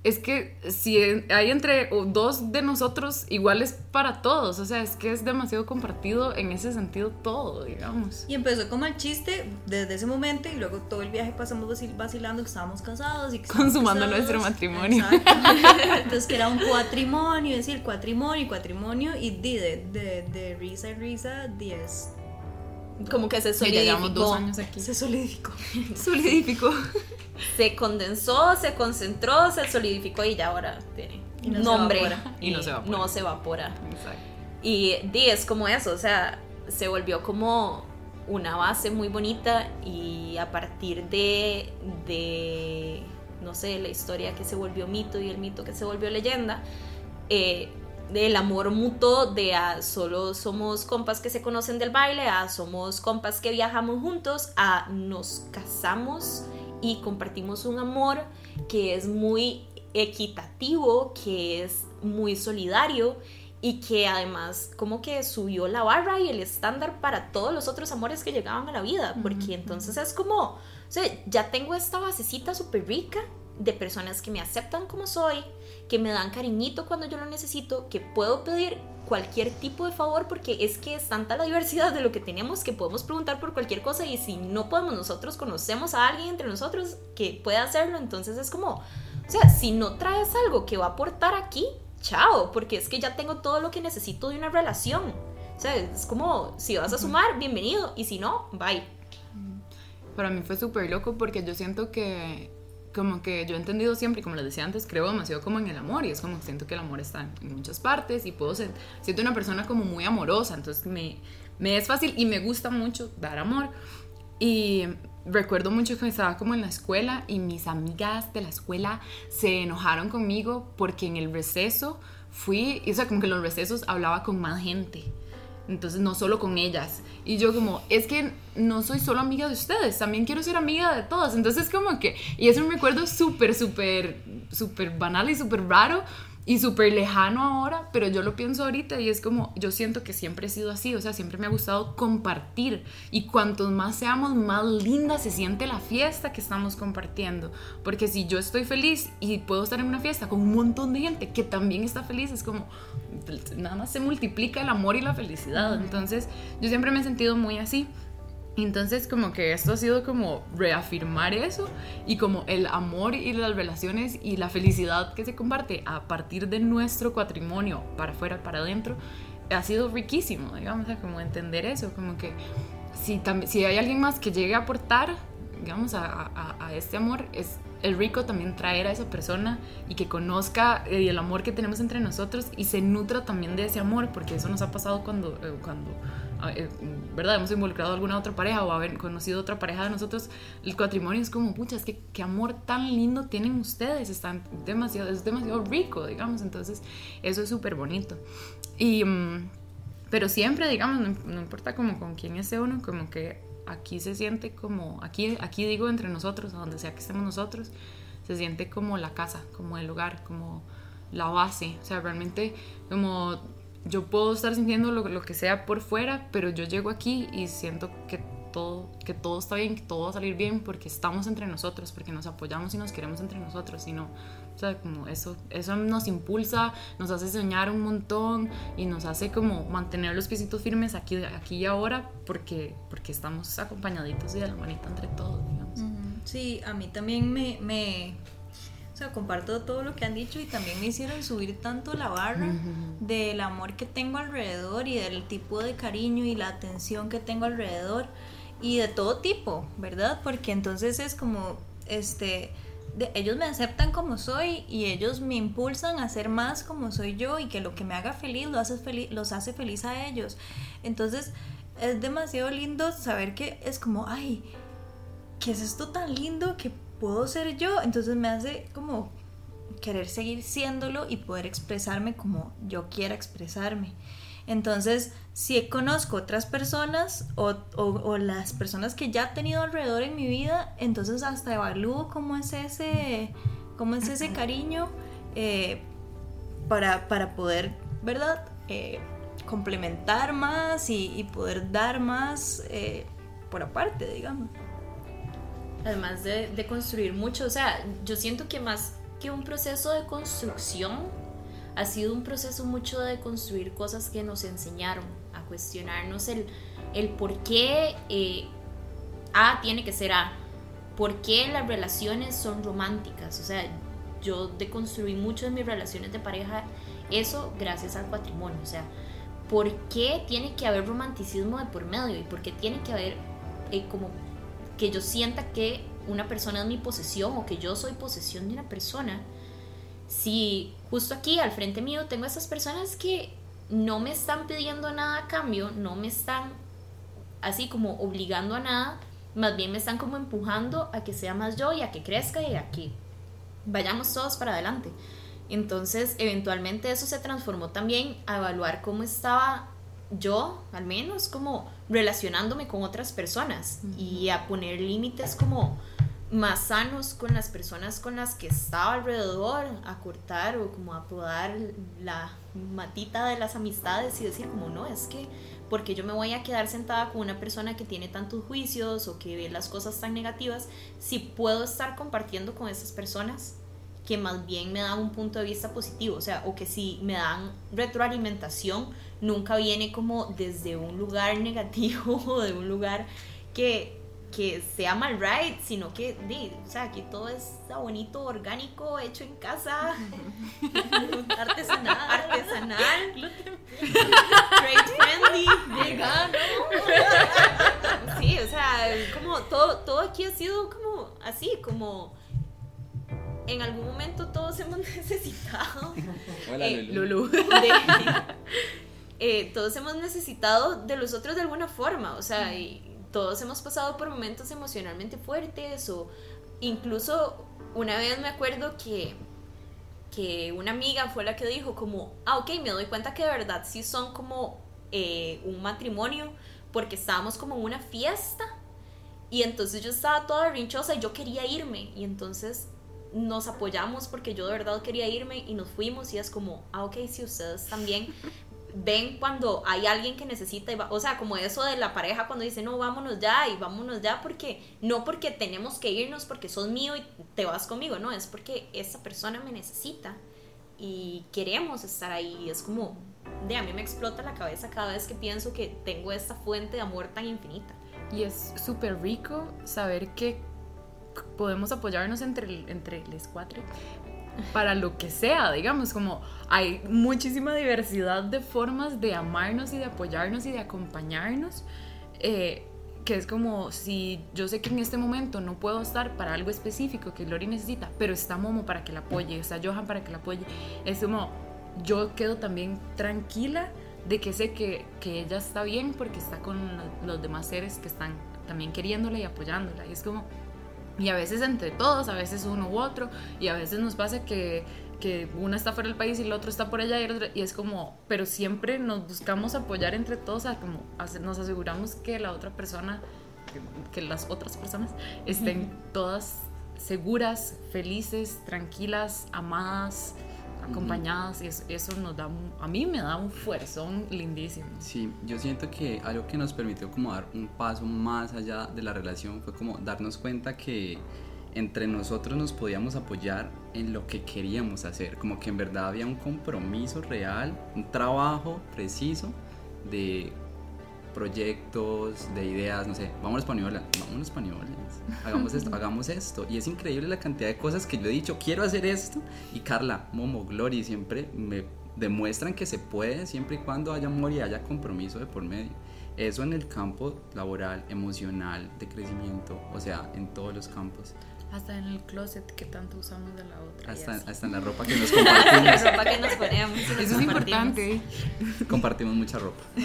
Speaker 4: es que si hay entre o dos de nosotros iguales para todos, o sea, es que es demasiado compartido en ese sentido todo, digamos.
Speaker 3: Y empezó como el chiste desde ese momento y luego todo el viaje pasamos vacil- vacilando que estábamos casados y que
Speaker 4: Consumando
Speaker 3: casados.
Speaker 4: nuestro matrimonio.
Speaker 3: Exacto. <laughs> Entonces que era un cuatrimonio, es decir, cuatrimonio y cuatrimonio y di de, de, de risa en risa, 10.
Speaker 2: Como que se
Speaker 4: Sí, ya llevamos dos
Speaker 2: solidificó,
Speaker 4: años aquí.
Speaker 3: Se solidificó. <laughs>
Speaker 4: Solidificó.
Speaker 2: se condensó, se concentró, se solidificó y ya ahora tiene
Speaker 3: Y no se
Speaker 2: nombre.
Speaker 3: evapora.
Speaker 4: Y no se evapora.
Speaker 2: No se evapora.
Speaker 4: Exacto.
Speaker 2: Y di, es como eso, o sea, se volvió como una base muy bonita y a partir de, de no sé, la historia que se volvió mito y el mito que se volvió leyenda, eh, el amor mutó de a solo somos compas que se conocen del baile, a somos compas que viajamos juntos, a nos casamos y compartimos un amor que es muy equitativo, que es muy solidario y que además como que subió la barra y el estándar para todos los otros amores que llegaban a la vida, porque entonces es como, o sea, ya tengo esta basecita súper rica de personas que me aceptan como soy, que me dan cariñito cuando yo lo necesito, que puedo pedir cualquier tipo de favor porque es que es tanta la diversidad de lo que tenemos que podemos preguntar por cualquier cosa y si no podemos nosotros conocemos a alguien entre nosotros que pueda hacerlo, entonces es como, o sea, si no traes algo que va a aportar aquí, chao, porque es que ya tengo todo lo que necesito de una relación. O sea, es como, si vas a sumar, bienvenido, y si no, bye.
Speaker 4: Para mí fue súper loco porque yo siento que, como que yo he entendido siempre, como les decía antes, creo demasiado como en el amor y es como siento que el amor está en muchas partes y puedo ser, siento una persona como muy amorosa, entonces me, me es fácil y me gusta mucho dar amor. Y recuerdo mucho que estaba como en la escuela y mis amigas de la escuela se enojaron conmigo porque en el receso fui, o sea, como que en los recesos hablaba con más gente. Entonces, no solo con ellas. Y yo como, es que no soy solo amiga de ustedes, también quiero ser amiga de todas. Entonces, como que, y es un recuerdo súper, súper, súper banal y súper raro y súper lejano ahora, pero yo lo pienso ahorita y es como, yo siento que siempre he sido así, o sea, siempre me ha gustado compartir. Y cuantos más seamos, más linda se siente la fiesta que estamos compartiendo. Porque si yo estoy feliz y puedo estar en una fiesta con un montón de gente que también está feliz, es como, nada más se multiplica el amor y la felicidad. Entonces, yo siempre me he sentido muy así. Entonces como que esto ha sido como reafirmar eso y como el amor y las relaciones y la felicidad que se comparte a partir de nuestro patrimonio para afuera, para adentro, ha sido riquísimo, digamos, o sea, como entender eso, como que si, si hay alguien más que llegue a aportar, digamos, a, a- a este amor, es el rico también traer a esa persona y que conozca eh, el amor que tenemos entre nosotros y se nutra también de ese amor, porque eso nos ha pasado cuando, eh, cuando ¿verdad? Hemos involucrado a alguna otra pareja o haber conocido otra pareja de nosotros, el patrimonio es como, pucha, es que qué amor tan lindo tienen ustedes, están demasiado, es demasiado rico, digamos, entonces eso es súper bonito. Y, mm, pero siempre, digamos, no, no importa como con quién esté uno, como que aquí se siente como, aquí, aquí digo entre nosotros, a donde sea que estemos nosotros, se siente como la casa, como el hogar, como la base. O sea, realmente como yo puedo estar sintiendo lo, lo que sea por fuera, pero yo llego aquí y siento que todo, que todo está bien, que todo va a salir bien porque estamos entre nosotros, porque nos apoyamos y nos queremos entre nosotros, y no, o sea, como eso, eso nos impulsa, nos hace soñar un montón y nos hace como mantener los piecitos firmes aquí, aquí y ahora porque, porque estamos acompañaditos y de la manita entre todos, digamos.
Speaker 3: Sí, a mí también me, me- o sea, comparto todo lo que han dicho y también me hicieron subir tanto la barra del amor que tengo alrededor y del tipo de cariño y la atención que tengo alrededor y de todo tipo, ¿verdad? Porque entonces es como, este, de- ellos me aceptan como soy y ellos me impulsan a ser más como soy yo y que lo que me haga feliz, lo hace feliz los hace feliz a ellos. Entonces es demasiado lindo saber que es como, ay, ¿qué es esto tan lindo que puedo ser yo? Entonces me hace como querer seguir siéndolo y poder expresarme como yo quiera expresarme. Entonces, si conozco otras personas o, o- las personas que ya he tenido alrededor en mi vida, entonces hasta evalúo cómo es ese, cómo es ese cariño eh, para, para poder, ¿verdad? Eh, complementar más y, y poder dar más eh, por aparte, digamos.
Speaker 2: Además de, construir mucho, o sea, yo siento que más que un proceso de construcción, ha sido un proceso mucho de construir cosas que nos enseñaron, a cuestionarnos el, el por qué eh, A tiene que ser A, por qué las relaciones son románticas, o sea, yo deconstruí mucho de mis relaciones de pareja eso gracias al patrimonio, o sea, por qué tiene que haber romanticismo de por medio y por qué tiene que haber eh, como que yo sienta que una persona es mi posesión o que yo soy posesión de una persona, si justo aquí al frente mío tengo a esas personas que no me están pidiendo nada a cambio, no me están así como obligando a nada, más bien me están como empujando a que sea más yo y a que crezca y a que vayamos todos para adelante. Entonces, eventualmente eso se transformó también a evaluar cómo estaba yo, al menos, como relacionándome con otras personas y a poner límites como más sanos con las personas con las que estaba alrededor, a cortar o como a podar la matita de las amistades y decir como no, es que porque yo me voy a quedar sentada con una persona que tiene tantos juicios o que ve las cosas tan negativas, si puedo estar compartiendo con esas personas que más bien me dan un punto de vista positivo, o sea, o que si me dan retroalimentación, nunca viene como desde un lugar <laughs> negativo o de un lugar que, que sea mal right, sino que, o sea, aquí todo está bonito, orgánico, hecho en casa, <laughs> artesanal, artesanal, <laughs> trade friendly, vegano. Sí, o sea, como todo, todo aquí ha sido como así, como en algún momento todos <laughs> hemos necesitado
Speaker 7: Hola,
Speaker 2: Eh,
Speaker 7: Lulu. <laughs>
Speaker 2: de- eh, todos hemos necesitado de los otros de alguna forma, o sea, y todos hemos pasado por momentos emocionalmente fuertes o incluso una vez me acuerdo que que una amiga fue la que dijo como, ah, ok, me doy cuenta que de verdad sí son como eh, un matrimonio porque estábamos como en una fiesta y entonces yo estaba toda rinchosa y yo quería irme y entonces nos apoyamos porque yo de verdad quería irme y nos fuimos y es como, ah, ok, si ustedes también <laughs> ven cuando hay alguien que necesita, y va- o sea, como eso de la pareja cuando dice, no, vámonos ya y vámonos ya porque, no porque tenemos que irnos porque sos mío y te vas conmigo, no, es porque esa persona me necesita y queremos estar ahí, y es como, de a mí me explota la cabeza cada vez que pienso que tengo esta fuente de amor tan infinita,
Speaker 4: y es súper rico saber que podemos apoyarnos entre, entre les cuatro para lo que sea, digamos, como hay muchísima diversidad de formas de amarnos y de apoyarnos y de acompañarnos, eh, que es como si yo sé que en este momento no puedo estar para algo específico que Glory necesita, pero está Momo para que la apoye, está Johan para que la apoye, es como yo quedo también tranquila de que sé que, que ella está bien porque está con lo- los demás seres que están también queriéndola y apoyándola, y es como... Y a veces entre todos, a veces uno u otro, y a veces nos pasa que, que una está fuera del país y el otro está por allá, y, el otro- y es como, pero siempre nos buscamos apoyar entre todos, a como nos aseguramos que la otra persona, que, que las otras personas estén todas seguras, felices, tranquilas, amadas, acompañadas, y es- eso nos da, un- a mí me da un fuerzón lindísimo.
Speaker 7: Sí, yo siento que algo que nos permitió como dar un paso más allá de la relación fue como darnos cuenta que entre nosotros nos podíamos apoyar en lo que queríamos hacer, como que en verdad había un compromiso real, un trabajo preciso de proyectos, de ideas, no sé, vámonos para New Orleans, vámonos para New Orleans, hagamos esto, <laughs> hagamos esto. Y es increíble la cantidad de cosas que yo he dicho, quiero hacer esto. Y Carla, Momo, Glory siempre me demuestran que se puede siempre y cuando haya amor y haya compromiso de por medio. Eso en el campo laboral, emocional, de crecimiento, o sea, en todos los campos.
Speaker 4: Hasta en el closet que tanto usamos de la otra.
Speaker 7: Hasta, hasta en la ropa que nos
Speaker 2: La
Speaker 7: compartimos.
Speaker 2: ropa que nos ponemos. y nos
Speaker 4: Eso es importante.
Speaker 7: compartimos mucha ropa. <laughs>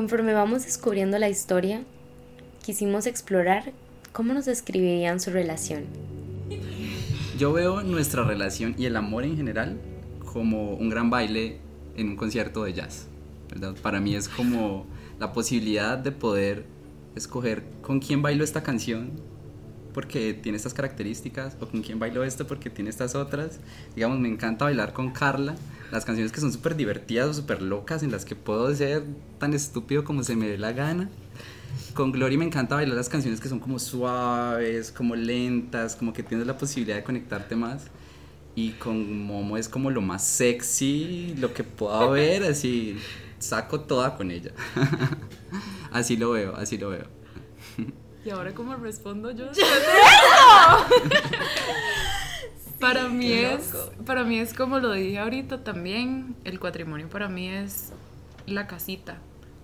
Speaker 5: Conforme vamos descubriendo la historia, quisimos explorar cómo nos describirían su relación.
Speaker 7: Yo veo nuestra relación y el amor en general como un gran baile en un concierto de jazz. Para mí es como la posibilidad de poder escoger con quién bailo esta canción porque tiene estas características o con quién bailo esto porque tiene estas otras. Digamos, me encanta bailar con Carla. Las canciones que son súper divertidas o súper locas en las que puedo ser tan estúpido como se me dé la gana. Con Glory me encanta bailar las canciones que son como suaves, como lentas, como que tienes la posibilidad de conectarte más. Y con Momo es como lo más sexy, lo que puedo ver, así saco toda con ella. <laughs> así lo veo, así lo veo.
Speaker 4: ¿Y ahora cómo respondo yo? <laughs> para mí es para mí es como lo dije ahorita también, el patrimonio para mí es la casita,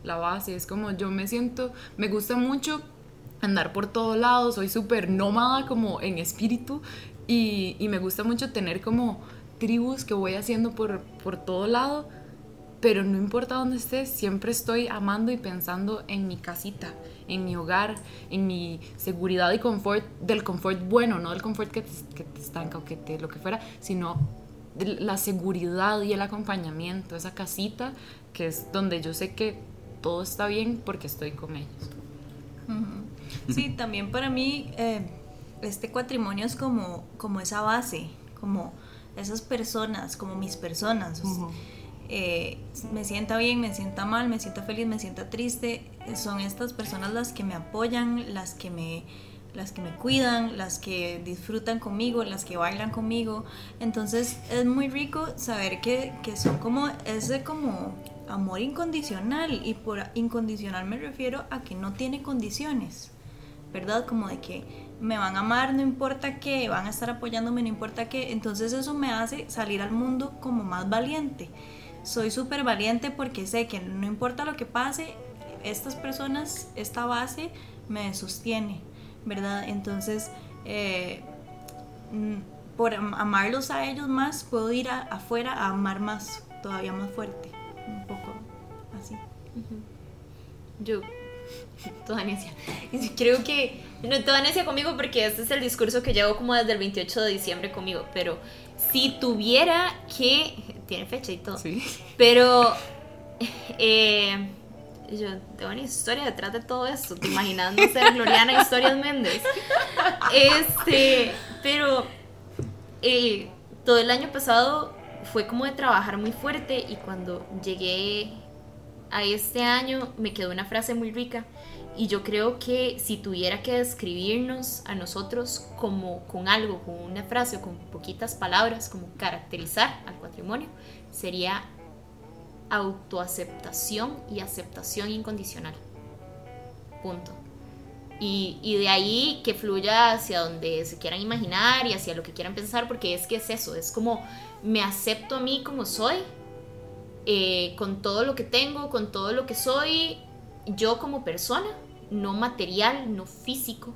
Speaker 4: la base, es como yo me siento, me gusta mucho andar por todos lados, soy súper nómada como en espíritu y, y me gusta mucho tener como tribus que voy haciendo por, por todo lado, pero no importa dónde estés, siempre estoy amando y pensando en mi casita, en mi hogar, en mi seguridad y confort, del confort bueno, no del confort que te, que te estanca o que te lo que fuera, sino la seguridad y el acompañamiento, esa casita que es donde yo sé que todo está bien porque estoy con ellos.
Speaker 3: Sí, también para mí eh, este patrimonio es como, como esa base, como esas personas, como mis personas. Eh, me sienta bien, me sienta mal, me sienta feliz, me sienta triste. Son estas personas las que me apoyan, las que me, las que me cuidan, las que disfrutan conmigo, las que bailan conmigo. Entonces es muy rico saber que, que son como ese como amor incondicional. Y por incondicional me refiero a que no tiene condiciones. ¿verdad? Como de que me van a amar, no importa qué, van a estar apoyándome, no importa qué. Entonces eso me hace salir al mundo como más valiente. Soy súper valiente porque sé que no importa lo que pase, estas personas, esta base me sostiene, ¿verdad? Entonces, eh, mm, por am- amarlos a ellos más, puedo ir afuera a amar más, todavía más fuerte. Un poco así.
Speaker 2: Yo, <laughs> toda necia. Creo que, no, toda necia conmigo porque este es el discurso que llevo como desde el 28 de diciembre conmigo, pero si tuviera que, tiene fecha y todo,
Speaker 4: Sí.
Speaker 2: pero <laughs> eh, yo tengo una historia detrás de todo esto, te imaginas no ser Gloriana Historias Méndez. Este, Pero eh, todo el año pasado fue como de trabajar muy fuerte y cuando llegué a este año me quedó una frase muy rica y yo creo que si tuviera que describirnos a nosotros como con algo, con una frase o con poquitas palabras, como caracterizar al patrimonio, sería autoaceptación y aceptación incondicional. Punto. Y, y de ahí que fluya hacia donde se quieran imaginar y hacia lo que quieran pensar, porque es que es eso, es como me acepto a mí como soy, eh, con todo lo que tengo, con todo lo que soy, yo como persona, no material, no físico,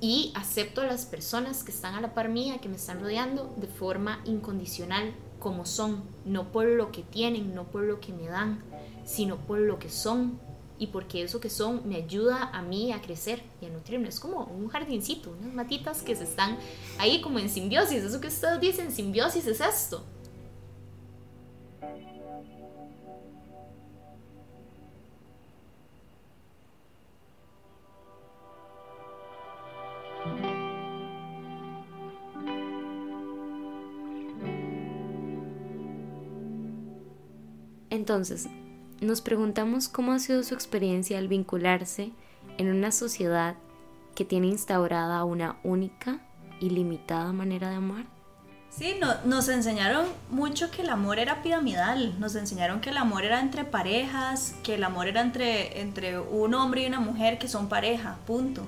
Speaker 2: y acepto a las personas que están a la par mía, que me están rodeando, de forma incondicional, como son, no por lo que tienen, no por lo que me dan, sino por lo que son, y porque eso que son me ayuda a mí a crecer y a nutrirme. Es como un jardincito, unas matitas que se están ahí como en simbiosis. Eso que ustedes dicen, simbiosis es esto.
Speaker 5: Entonces, nos preguntamos cómo ha sido su experiencia al vincularse en una sociedad que tiene instaurada una única y limitada manera de amar.
Speaker 3: Sí, no- nos enseñaron mucho que el amor era piramidal, nos enseñaron que el amor era entre parejas, que el amor era entre, entre un hombre y una mujer que son pareja, punto.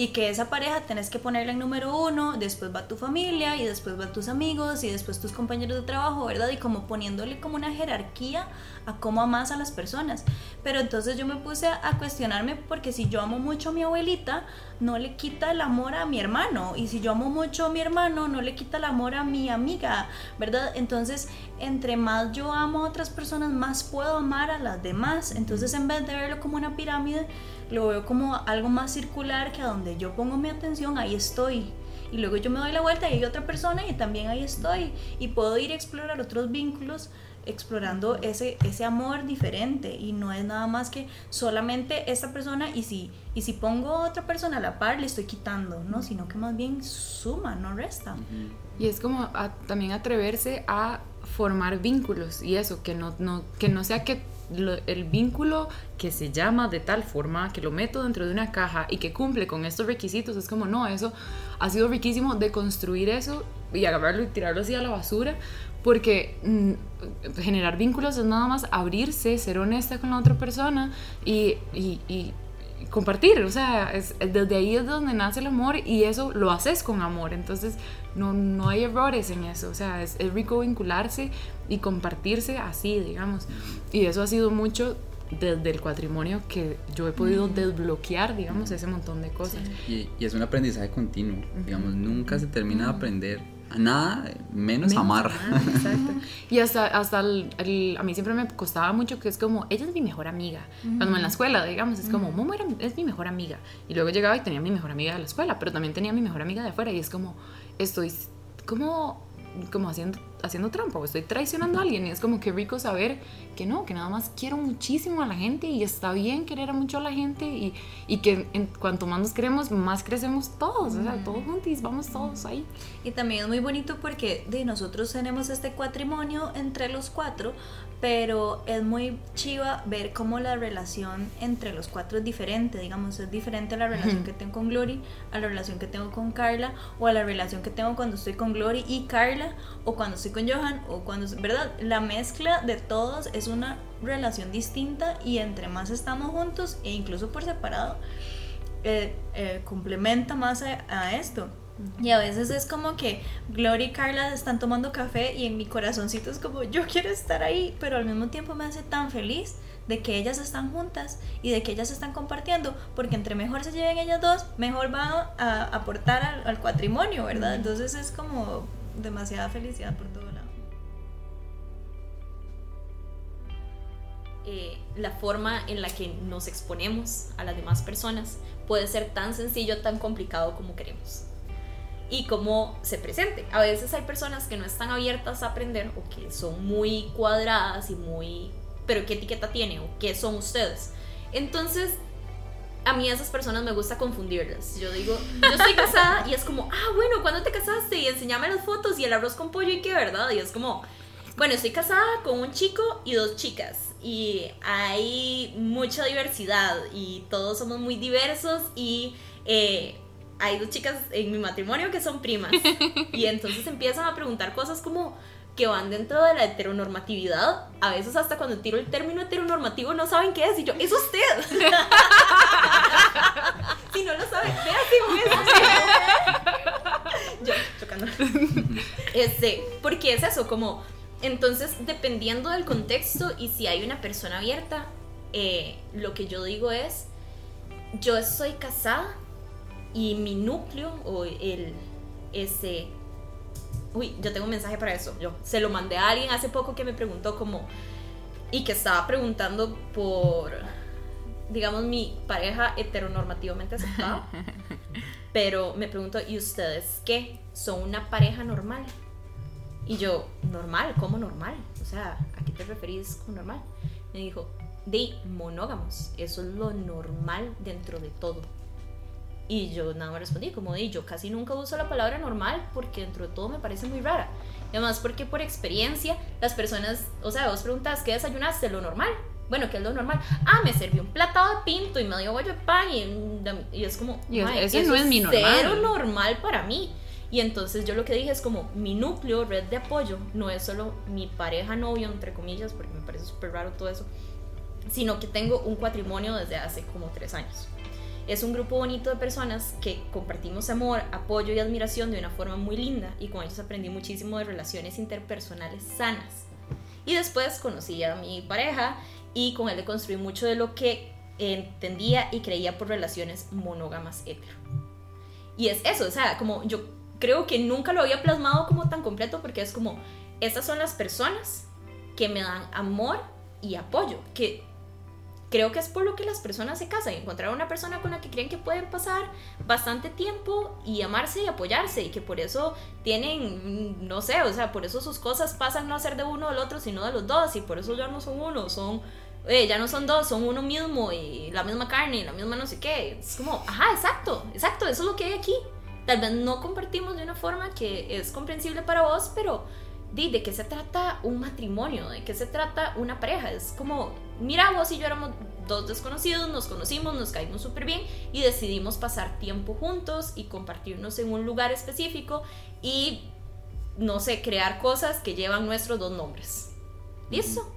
Speaker 3: Y que esa pareja tenés que ponerla en número uno, después va tu familia y después van tus amigos y después tus compañeros de trabajo, ¿verdad? Y como poniéndole como una jerarquía a cómo amas a las personas. Pero entonces yo me puse a cuestionarme porque si yo amo mucho a mi abuelita, no le quita el amor a mi hermano. Y si yo amo mucho a mi hermano, no le quita el amor a mi amiga, ¿verdad? Entonces, entre más yo amo a otras personas, más puedo amar a las demás. Entonces, en vez de verlo como una pirámide, lo veo como algo más circular que a donde yo pongo mi atención, ahí estoy. Y luego yo me doy la vuelta y hay otra persona y también ahí estoy. Y puedo ir a explorar otros vínculos explorando ese, ese amor diferente y no es nada más que solamente esta persona y si, y si pongo otra persona a la par le estoy quitando, ¿no? Sino que más bien suma, no resta.
Speaker 4: Y es como también atreverse a formar vínculos y eso, que no, no, que no sea que el vínculo que se llama de tal forma, que lo meto dentro de una caja y que cumple con estos requisitos, es como, no, eso ha sido riquísimo de construir eso y agarrarlo y tirarlo así a la basura, porque mm, generar vínculos es nada más abrirse, ser honesta con la otra persona y compartir, o sea, es, desde ahí es donde nace el amor y eso lo haces con amor, entonces no, no hay errores en eso, o sea, es, es rico vincularse y compartirse así, digamos, y eso ha sido mucho desde el patrimonio que yo he podido desbloquear, digamos, ese montón de cosas.
Speaker 7: Y, y es un aprendizaje continuo. Digamos, nunca se termina de aprender a nada, menos, amar.
Speaker 4: Ah, exacto. <laughs> Y hasta, hasta el, el- a mí siempre me costaba mucho que es como, ella es mi mejor amiga. Cuando en la escuela, digamos, es como, Momo era- es mi mejor amiga. Y luego llegaba y tenía mi mejor amiga de la escuela, pero también tenía mi mejor amiga de afuera. Y es como, estoy como, como haciendo, haciendo trampa o estoy traicionando a alguien. Y es como que rico saber que no, que nada más quiero muchísimo a la gente y está bien querer mucho a la gente y, y que en cuanto más nos queremos, más crecemos todos. O sea, todos juntos, vamos todos ahí.
Speaker 3: Y también es muy bonito porque de nosotros tenemos este patrimonio entre los cuatro, pero es muy chiva ver cómo la relación entre los cuatro es diferente, digamos, es diferente a la relación que tengo con Glory, a la relación que tengo con Carla, o a la relación que tengo cuando estoy con Glory y Carla, o cuando estoy con Johan, o cuando, ¿verdad? La mezcla de todos es una relación distinta y entre más estamos juntos e incluso por separado, eh, eh, complementa más a, a esto. Y a veces es como que Gloria y Carla están tomando café y en mi corazoncito es como yo quiero estar ahí, pero al mismo tiempo me hace tan feliz de que ellas están juntas y de que ellas están compartiendo, porque entre mejor se lleven ellas dos, mejor va a aportar al, al patrimonio, ¿verdad? Entonces es como demasiada felicidad por todo lado.
Speaker 2: eh, la forma en la que nos exponemos a las demás personas puede ser tan sencillo, tan complicado como queremos. Y cómo se presente. A veces hay personas que no están abiertas a aprender o que son muy cuadradas y muy... Pero ¿qué etiqueta tiene? ¿O qué son ustedes? Entonces, a mí esas personas me gusta confundirlas. Yo digo, yo estoy casada y es como, ah, bueno, ¿cuándo te casaste? Y enséñame las fotos y el arroz con pollo y qué, ¿verdad? Y es como, bueno, estoy casada con un chico y dos chicas. Y hay mucha diversidad y todos somos muy diversos y eh, hay dos chicas en mi matrimonio que son primas. <laughs> Y entonces empiezan a preguntar cosas como que van dentro de la heteronormatividad. A veces hasta cuando tiro el término heteronormativo no saben qué es. Y yo, es usted. <laughs> si no lo saben, vea Yo, chocando. Este, porque es eso, como... Entonces, dependiendo del contexto y si hay una persona abierta, eh, lo que yo digo es, yo estoy casada y mi núcleo o el ese uy yo tengo un mensaje para eso yo se lo mandé a alguien hace poco que me preguntó como y que estaba preguntando por digamos mi pareja heteronormativamente aceptada <laughs> pero me preguntó y ustedes qué son una pareja normal y yo normal cómo normal o sea a qué te referís con normal me dijo de monógamos eso es lo normal dentro de todo y yo nada más respondí como de yo casi nunca uso la palabra normal porque dentro de todo me parece muy rara. Y además porque por experiencia las personas, o sea, vos preguntas, ¿qué desayunaste? Lo normal. Bueno, ¿qué es lo normal? Ah, me serví un platado de pinto y medio bollo de pan y, y es como,
Speaker 4: Y es-
Speaker 2: "Mae,
Speaker 4: ese
Speaker 2: eso
Speaker 4: no es mi normal".
Speaker 2: Cero normal para mí. Y entonces yo lo que dije es como mi núcleo, red de apoyo, no es solo mi pareja novio, entre comillas, porque me parece súper raro todo eso, sino que tengo un patrimonio desde hace como tres años. Es un grupo bonito de personas que compartimos amor, apoyo y admiración de una forma muy linda y con ellos aprendí muchísimo de relaciones interpersonales sanas. Y después conocí a mi pareja y con él le construí mucho de lo que entendía y creía por relaciones monógamas hetero. Y es eso, o sea, como yo creo que nunca lo había plasmado como tan completo porque es como, estas son las personas que me dan amor y apoyo, que creo que es por lo que las personas se casan, encontrar una persona con la que creen que pueden pasar bastante tiempo y amarse y apoyarse y que por eso tienen, no sé, o sea, por eso sus cosas pasan no a ser de uno o del otro, sino de los dos y por eso ya no son uno, son, eh, ya no son dos, son uno mismo y la misma carne y la misma no sé qué. Es como, ajá, exacto, exacto, eso es lo que hay aquí. Tal vez no compartimos de una forma que es comprensible para vos, pero di, ¿de qué se trata un matrimonio? ¿De qué se trata una pareja? Es como, mira, vos y yo éramos dos desconocidos, nos conocimos, nos caímos súper bien y decidimos pasar tiempo juntos y compartirnos en un lugar específico y, no sé, crear cosas que llevan nuestros dos nombres. ¿Listo?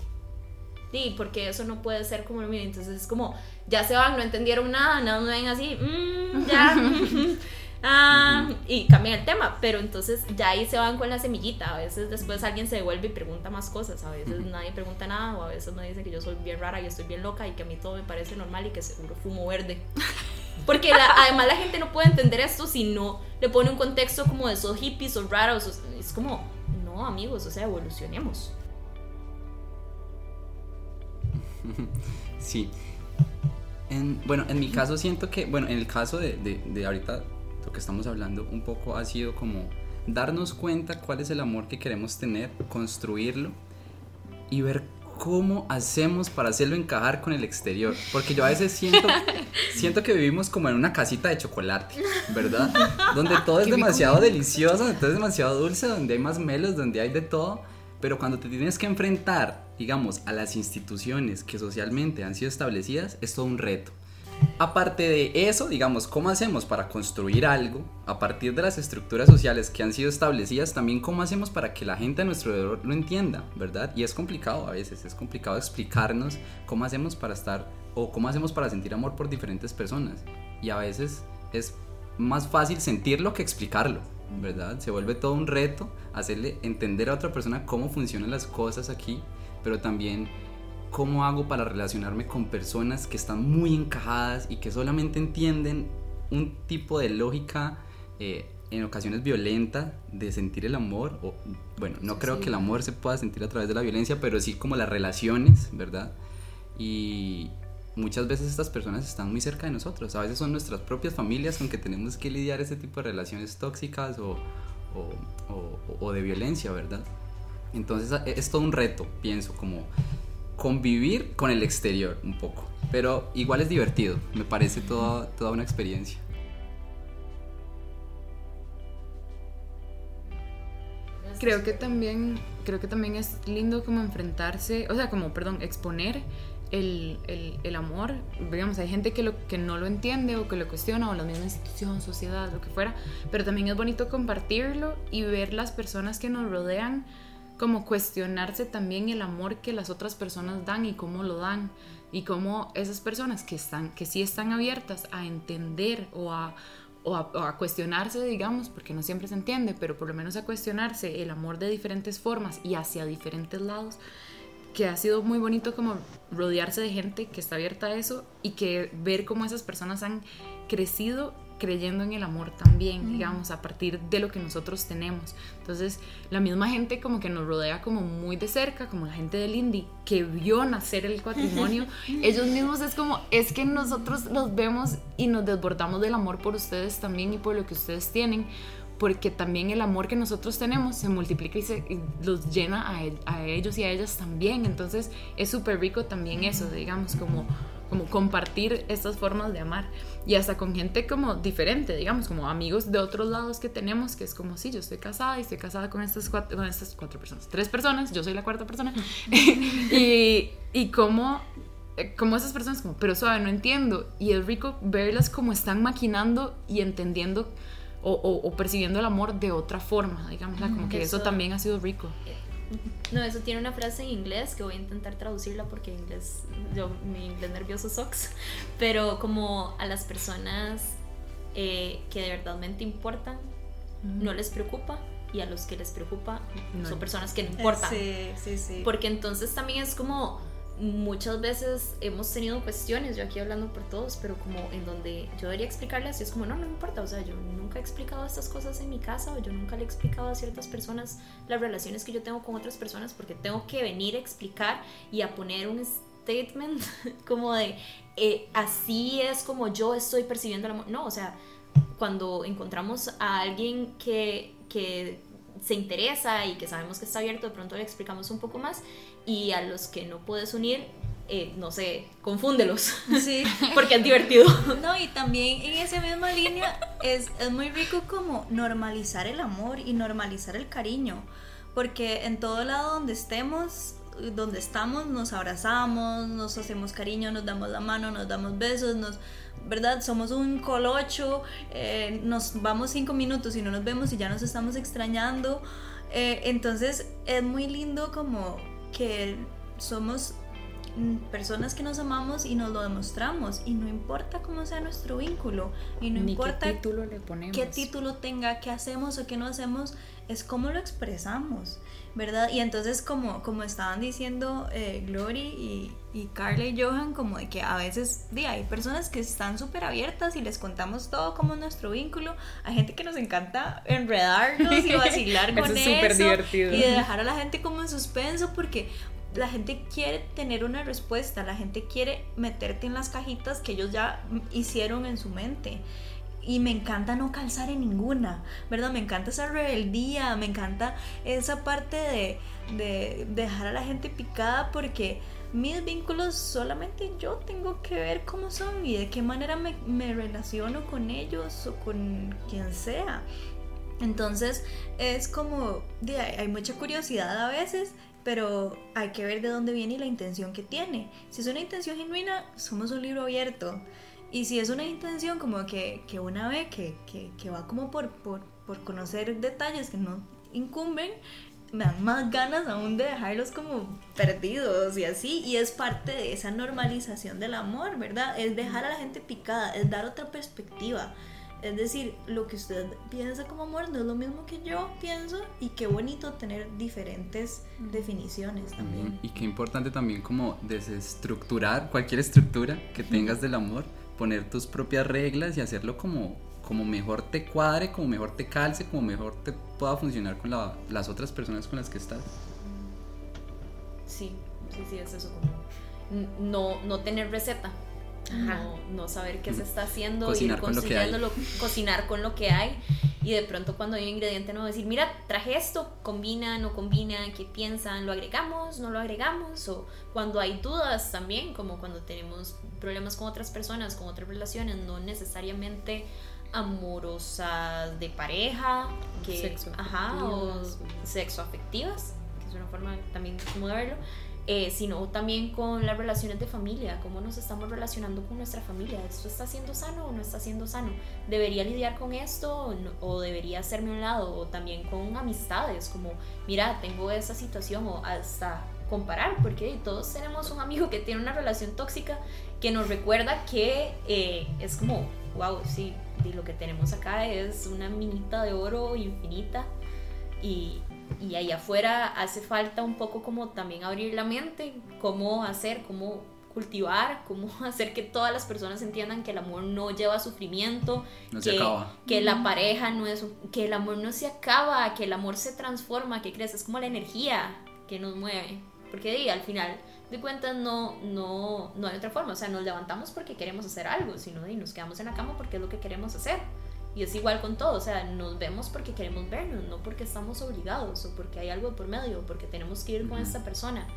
Speaker 2: Sí, porque eso no puede ser como lo mío. Entonces es como, ya se van, no entendieron nada, nada me ven así, "Mm, ya. <laughs> Ah, y cambian el tema, pero entonces ya ahí se van con la semillita. A veces después alguien se devuelve y pregunta más cosas. A veces nadie pregunta nada, o a veces me dice que yo soy bien rara y estoy bien loca y que a mí todo me parece normal y que seguro fumo verde. <laughs> Porque la- además la gente no puede entender esto si no le pone un contexto como de esos hippies o raros. Es como, no, amigos, o sea, evolucionemos. <laughs>
Speaker 7: Sí. En- bueno, en mi caso siento que, bueno, en el caso de, de, de ahorita lo que estamos hablando, un poco ha sido como darnos cuenta cuál es el amor que queremos tener, construirlo y ver cómo hacemos para hacerlo encajar con el exterior. Porque yo a veces siento, <laughs> siento que vivimos como en una casita de chocolate, ¿verdad? Donde todo es demasiado delicioso, donde todo es demasiado dulce, donde hay más melos, donde hay de todo. Pero cuando te tienes que enfrentar, digamos, a las instituciones que socialmente han sido establecidas, es todo un reto. Aparte de eso, digamos, ¿cómo hacemos para construir algo a partir de las estructuras sociales que han sido establecidas? También cómo hacemos para que la gente a nuestro alrededor lo entienda, ¿verdad? Y es complicado a veces, es complicado explicarnos cómo hacemos para estar o cómo hacemos para sentir amor por diferentes personas. Y a veces es más fácil sentirlo que explicarlo, ¿verdad? Se vuelve todo un reto hacerle entender a otra persona cómo funcionan las cosas aquí, pero también cómo hago para relacionarme con personas que están muy encajadas y que solamente entienden un tipo de lógica eh, en ocasiones violenta de sentir el amor. O, bueno, no creo que el amor se pueda sentir a través de la violencia, pero sí como las relaciones, ¿verdad? Y muchas veces estas personas están muy cerca de nosotros. A veces son nuestras propias familias con que tenemos que lidiar ese tipo de relaciones tóxicas o- o- o de violencia, ¿verdad? Entonces es todo un reto, pienso, como convivir con el exterior un poco. Pero igual es divertido, me parece toda, toda una experiencia.
Speaker 4: Creo que también, creo que también es lindo como enfrentarse, o sea, como, perdón, exponer el, el, el amor. Digamos, hay gente que, lo, que no lo entiende o que lo cuestiona, o la misma institución, sociedad, lo que fuera, pero también es bonito compartirlo y ver las personas que nos rodean como cuestionarse también el amor que las otras personas dan y cómo lo dan y cómo esas personas que están que sí están abiertas a entender o a, o a, o a cuestionarse, digamos, porque no siempre se entiende, pero por lo menos a cuestionarse el amor de diferentes formas y hacia diferentes lados, que ha sido muy bonito como rodearse de gente que está abierta a eso y que ver cómo esas personas han crecido creyendo en el amor también, digamos, a partir de lo que nosotros tenemos. Entonces, la misma gente como que nos rodea como muy de cerca, como la gente del indie, que vio nacer el patrimonio, <laughs> ellos mismos es como, es que nosotros los vemos y nos desbordamos del amor por ustedes también y por lo que ustedes tienen, porque también el amor que nosotros tenemos se multiplica y, se, y los llena a, a ellos y a ellas también. Entonces, es súper rico también eso, digamos, como como compartir estas formas de amar. Y hasta con gente como diferente, digamos, como amigos de otros lados que tenemos, que es como, sí, yo estoy casada y estoy casada con estas cuatro, con estas cuatro personas, tres personas, yo soy la cuarta persona, <laughs> y, y como, eh, como esas personas como, pero suave, no entiendo, y es rico verlas como están maquinando y entendiendo o, o- o percibiendo el amor de otra forma, digamos, como que eso
Speaker 2: Eso-
Speaker 4: también ha sido rico.
Speaker 2: No, eso tiene una frase en inglés que voy a intentar traducirla porque en inglés, yo, mi inglés nervioso sucks. <laughs> Pero como a las personas eh, que de verdadmente importan, no les preocupa. Y a los que les preocupa
Speaker 4: No.
Speaker 2: son personas que no importan.
Speaker 3: Sí, sí, sí.
Speaker 2: Porque entonces también es como muchas veces hemos tenido cuestiones, yo aquí hablando por todos, pero como en donde yo debería explicarles y es como, no, no importa, o sea, yo nunca he explicado estas cosas en mi casa o yo nunca le he explicado a ciertas personas las relaciones que yo tengo con otras personas porque tengo que venir a explicar y a poner un statement <laughs> como de, eh, así es como yo estoy percibiendo el amor. No, o sea, cuando encontramos a alguien que, que se interesa y que sabemos que está abierto, de pronto le explicamos un poco más y a los que no puedes unir, eh, no sé, confúndelos,
Speaker 3: Sí. <laughs>
Speaker 2: porque es divertido.
Speaker 3: No, y también en esa misma línea es, es muy rico como normalizar el amor y normalizar el cariño, porque en todo lado donde estemos, donde estamos, nos abrazamos, nos hacemos cariño, nos damos la mano, nos damos besos, nos, ¿verdad? Somos un colocho, eh, nos vamos cinco minutos y no nos vemos y ya nos estamos extrañando. Eh, entonces es muy lindo como que somos personas que nos amamos y nos lo demostramos y no importa cómo sea nuestro vínculo y no
Speaker 4: Ni
Speaker 3: importa
Speaker 4: qué título le ponemos.
Speaker 3: qué título tenga, qué hacemos o qué no hacemos, es cómo lo expresamos, ¿verdad? Y entonces como, como estaban diciendo eh, Glory y, y Carla y Johan, como de que a veces hay personas que están súper abiertas y les contamos todo como nuestro vínculo, hay gente que nos encanta enredarnos y vacilar <laughs>
Speaker 4: Eso
Speaker 3: con
Speaker 4: es
Speaker 3: eso
Speaker 4: divertido.
Speaker 3: y de dejar a la gente como en suspenso porque la gente quiere tener una respuesta, la gente quiere meterte en las cajitas que ellos ya hicieron en su mente. Y me encanta no calzar en ninguna, ¿verdad? Me encanta esa rebeldía, me encanta esa parte de, de dejar a la gente picada porque mis vínculos solamente yo tengo que ver cómo son y de qué manera me, me relaciono con ellos o con quien sea. Entonces es como, hay mucha curiosidad a veces, pero hay que ver de dónde viene y la intención que tiene. Si es una intención genuina, somos un libro abierto. Y si es una intención como que, que una ve que, que, que va como por, por, por conocer detalles que no incumben, me dan más ganas aún de dejarlos como perdidos y así. Y es parte de esa normalización del amor, ¿verdad? Es dejar a la gente picada, es dar otra perspectiva. Es decir, lo que usted piensa como amor no es lo mismo que yo pienso y qué bonito tener diferentes definiciones también.
Speaker 7: Y qué importante también como desestructurar cualquier estructura que tengas del amor, poner tus propias reglas y hacerlo como, como mejor te cuadre, como mejor te calce, como mejor te pueda funcionar con la- las otras personas con las que estás.
Speaker 2: Sí, sí, sí, es eso no, no tener receta. No, no saber qué se está haciendo,
Speaker 7: Cocinar
Speaker 2: ir
Speaker 7: con lo que hay.
Speaker 2: construyéndolo, cocinar con lo que hay y de pronto cuando hay un ingrediente nuevo decir, mira, traje esto, combina, no combina, ¿qué piensan? ¿Lo agregamos? ¿No lo agregamos? O cuando hay dudas también, como cuando tenemos problemas con otras personas, con otras relaciones, no necesariamente amorosas de pareja, que,
Speaker 4: Sexo
Speaker 2: ajá, o sexo afectivas, que es una forma también como de verlo, eh, sino también con las relaciones de familia, cómo nos estamos relacionando con nuestra familia. ¿Esto está siendo sano o no está siendo sano? ¿Debería lidiar con esto o, no- o debería hacerme un lado? O también con amistades, como, mira, tengo esa situación o hasta comparar, porque todos tenemos un amigo que tiene una relación tóxica que nos recuerda que eh, es como, wow, sí, y lo que tenemos acá es una minita de oro infinita y, y ahí afuera hace falta un poco como también abrir la mente, cómo hacer, cómo cultivar, cómo <laughs> hacer que todas las personas entiendan que el amor no lleva sufrimiento,
Speaker 7: No
Speaker 2: que,
Speaker 7: se acaba.
Speaker 2: que la pareja no es, que el amor no se acaba, que el amor se transforma, que crece, es como la energía que nos mueve, porque di, al final de cuentas no, no, no hay otra forma, o sea, nos levantamos porque queremos hacer algo, sino di, nos quedamos en la cama porque es lo que queremos hacer. Y es igual con todo, o sea, nos vemos porque queremos vernos, no porque estamos obligados o porque hay algo por medio, o porque tenemos que ir con esta persona.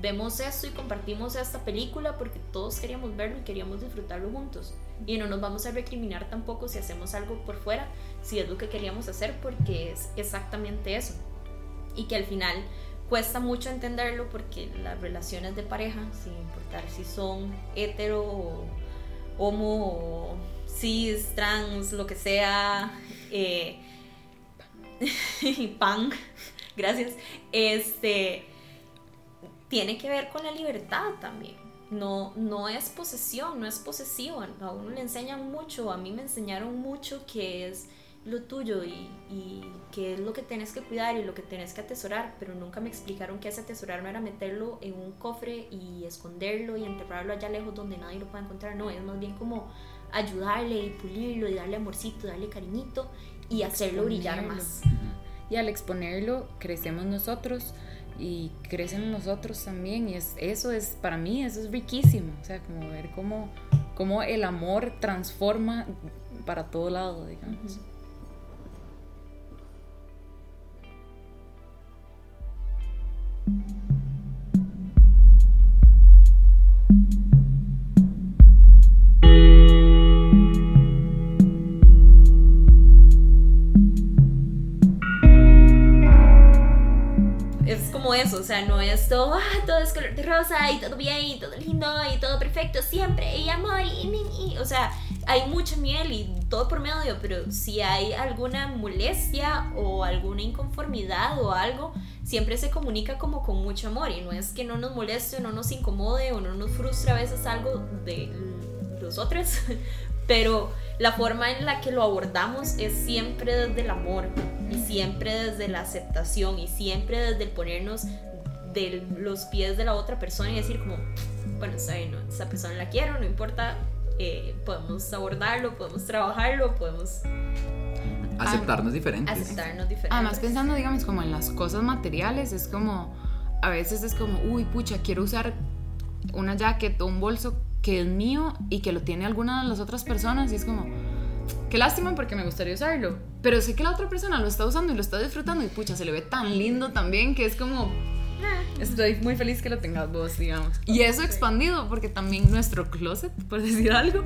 Speaker 2: Vemos esto y compartimos esta película porque todos queríamos verlo y queríamos disfrutarlo juntos. Y no nos vamos a recriminar tampoco si hacemos algo por fuera, si es lo que queríamos hacer, porque es exactamente eso. Y que al final cuesta mucho entenderlo porque las relaciones de pareja, sin importar si son hetero o homo o cis, trans, lo que sea, eh, <laughs> pan, gracias, este, tiene que ver con la libertad también. No, no es posesión, no es posesivo. A uno le enseñan mucho, a mí me enseñaron mucho que es lo tuyo y, y que es lo que tienes que cuidar y lo que tienes que atesorar, pero nunca me explicaron que ese atesorar no era meterlo en un cofre y esconderlo y enterrarlo allá lejos donde nadie lo pueda encontrar, no, es más bien como ayudarle y pulirlo y darle amorcito, darle cariñito y hacerlo brillar más.
Speaker 4: Y al exponerlo, crecemos nosotros y crecen nosotros también. Y es, eso es, para mí, eso es riquísimo. O sea, como ver cómo, cómo el amor transforma para todo lado, digamos.
Speaker 2: Es como eso, o sea, no es todo, ah, todo es color de rosa y todo bien y todo lindo y todo perfecto siempre y amor y, y- o sea, hay mucha miel y todo por medio, pero si hay alguna molestia o alguna inconformidad o algo, siempre se comunica como con mucho amor y no es que no nos moleste o no nos incomode o no nos frustre a veces algo de los otros, pero la forma en la que lo abordamos es siempre desde el amor y siempre desde la aceptación y siempre desde el ponernos de los pies de la otra persona y decir como, bueno, está bien, ¿no? esa persona la quiero, no importa, eh, podemos abordarlo, podemos trabajarlo, podemos
Speaker 7: Aceptarnos diferentes.
Speaker 2: aceptarnos diferentes.
Speaker 4: Además, pensando, digamos, como en las cosas materiales, es como, a veces es como, uy, pucha, quiero usar una jacket o un bolso que es mío y que lo tiene alguna de las otras personas y es como, qué lástima porque me gustaría usarlo, pero sé que la otra persona lo está usando y lo está disfrutando y pucha, se le ve tan lindo también que es como, estoy muy feliz que lo tengas vos, digamos. Y eso expandido porque también nuestro closet, por decir algo,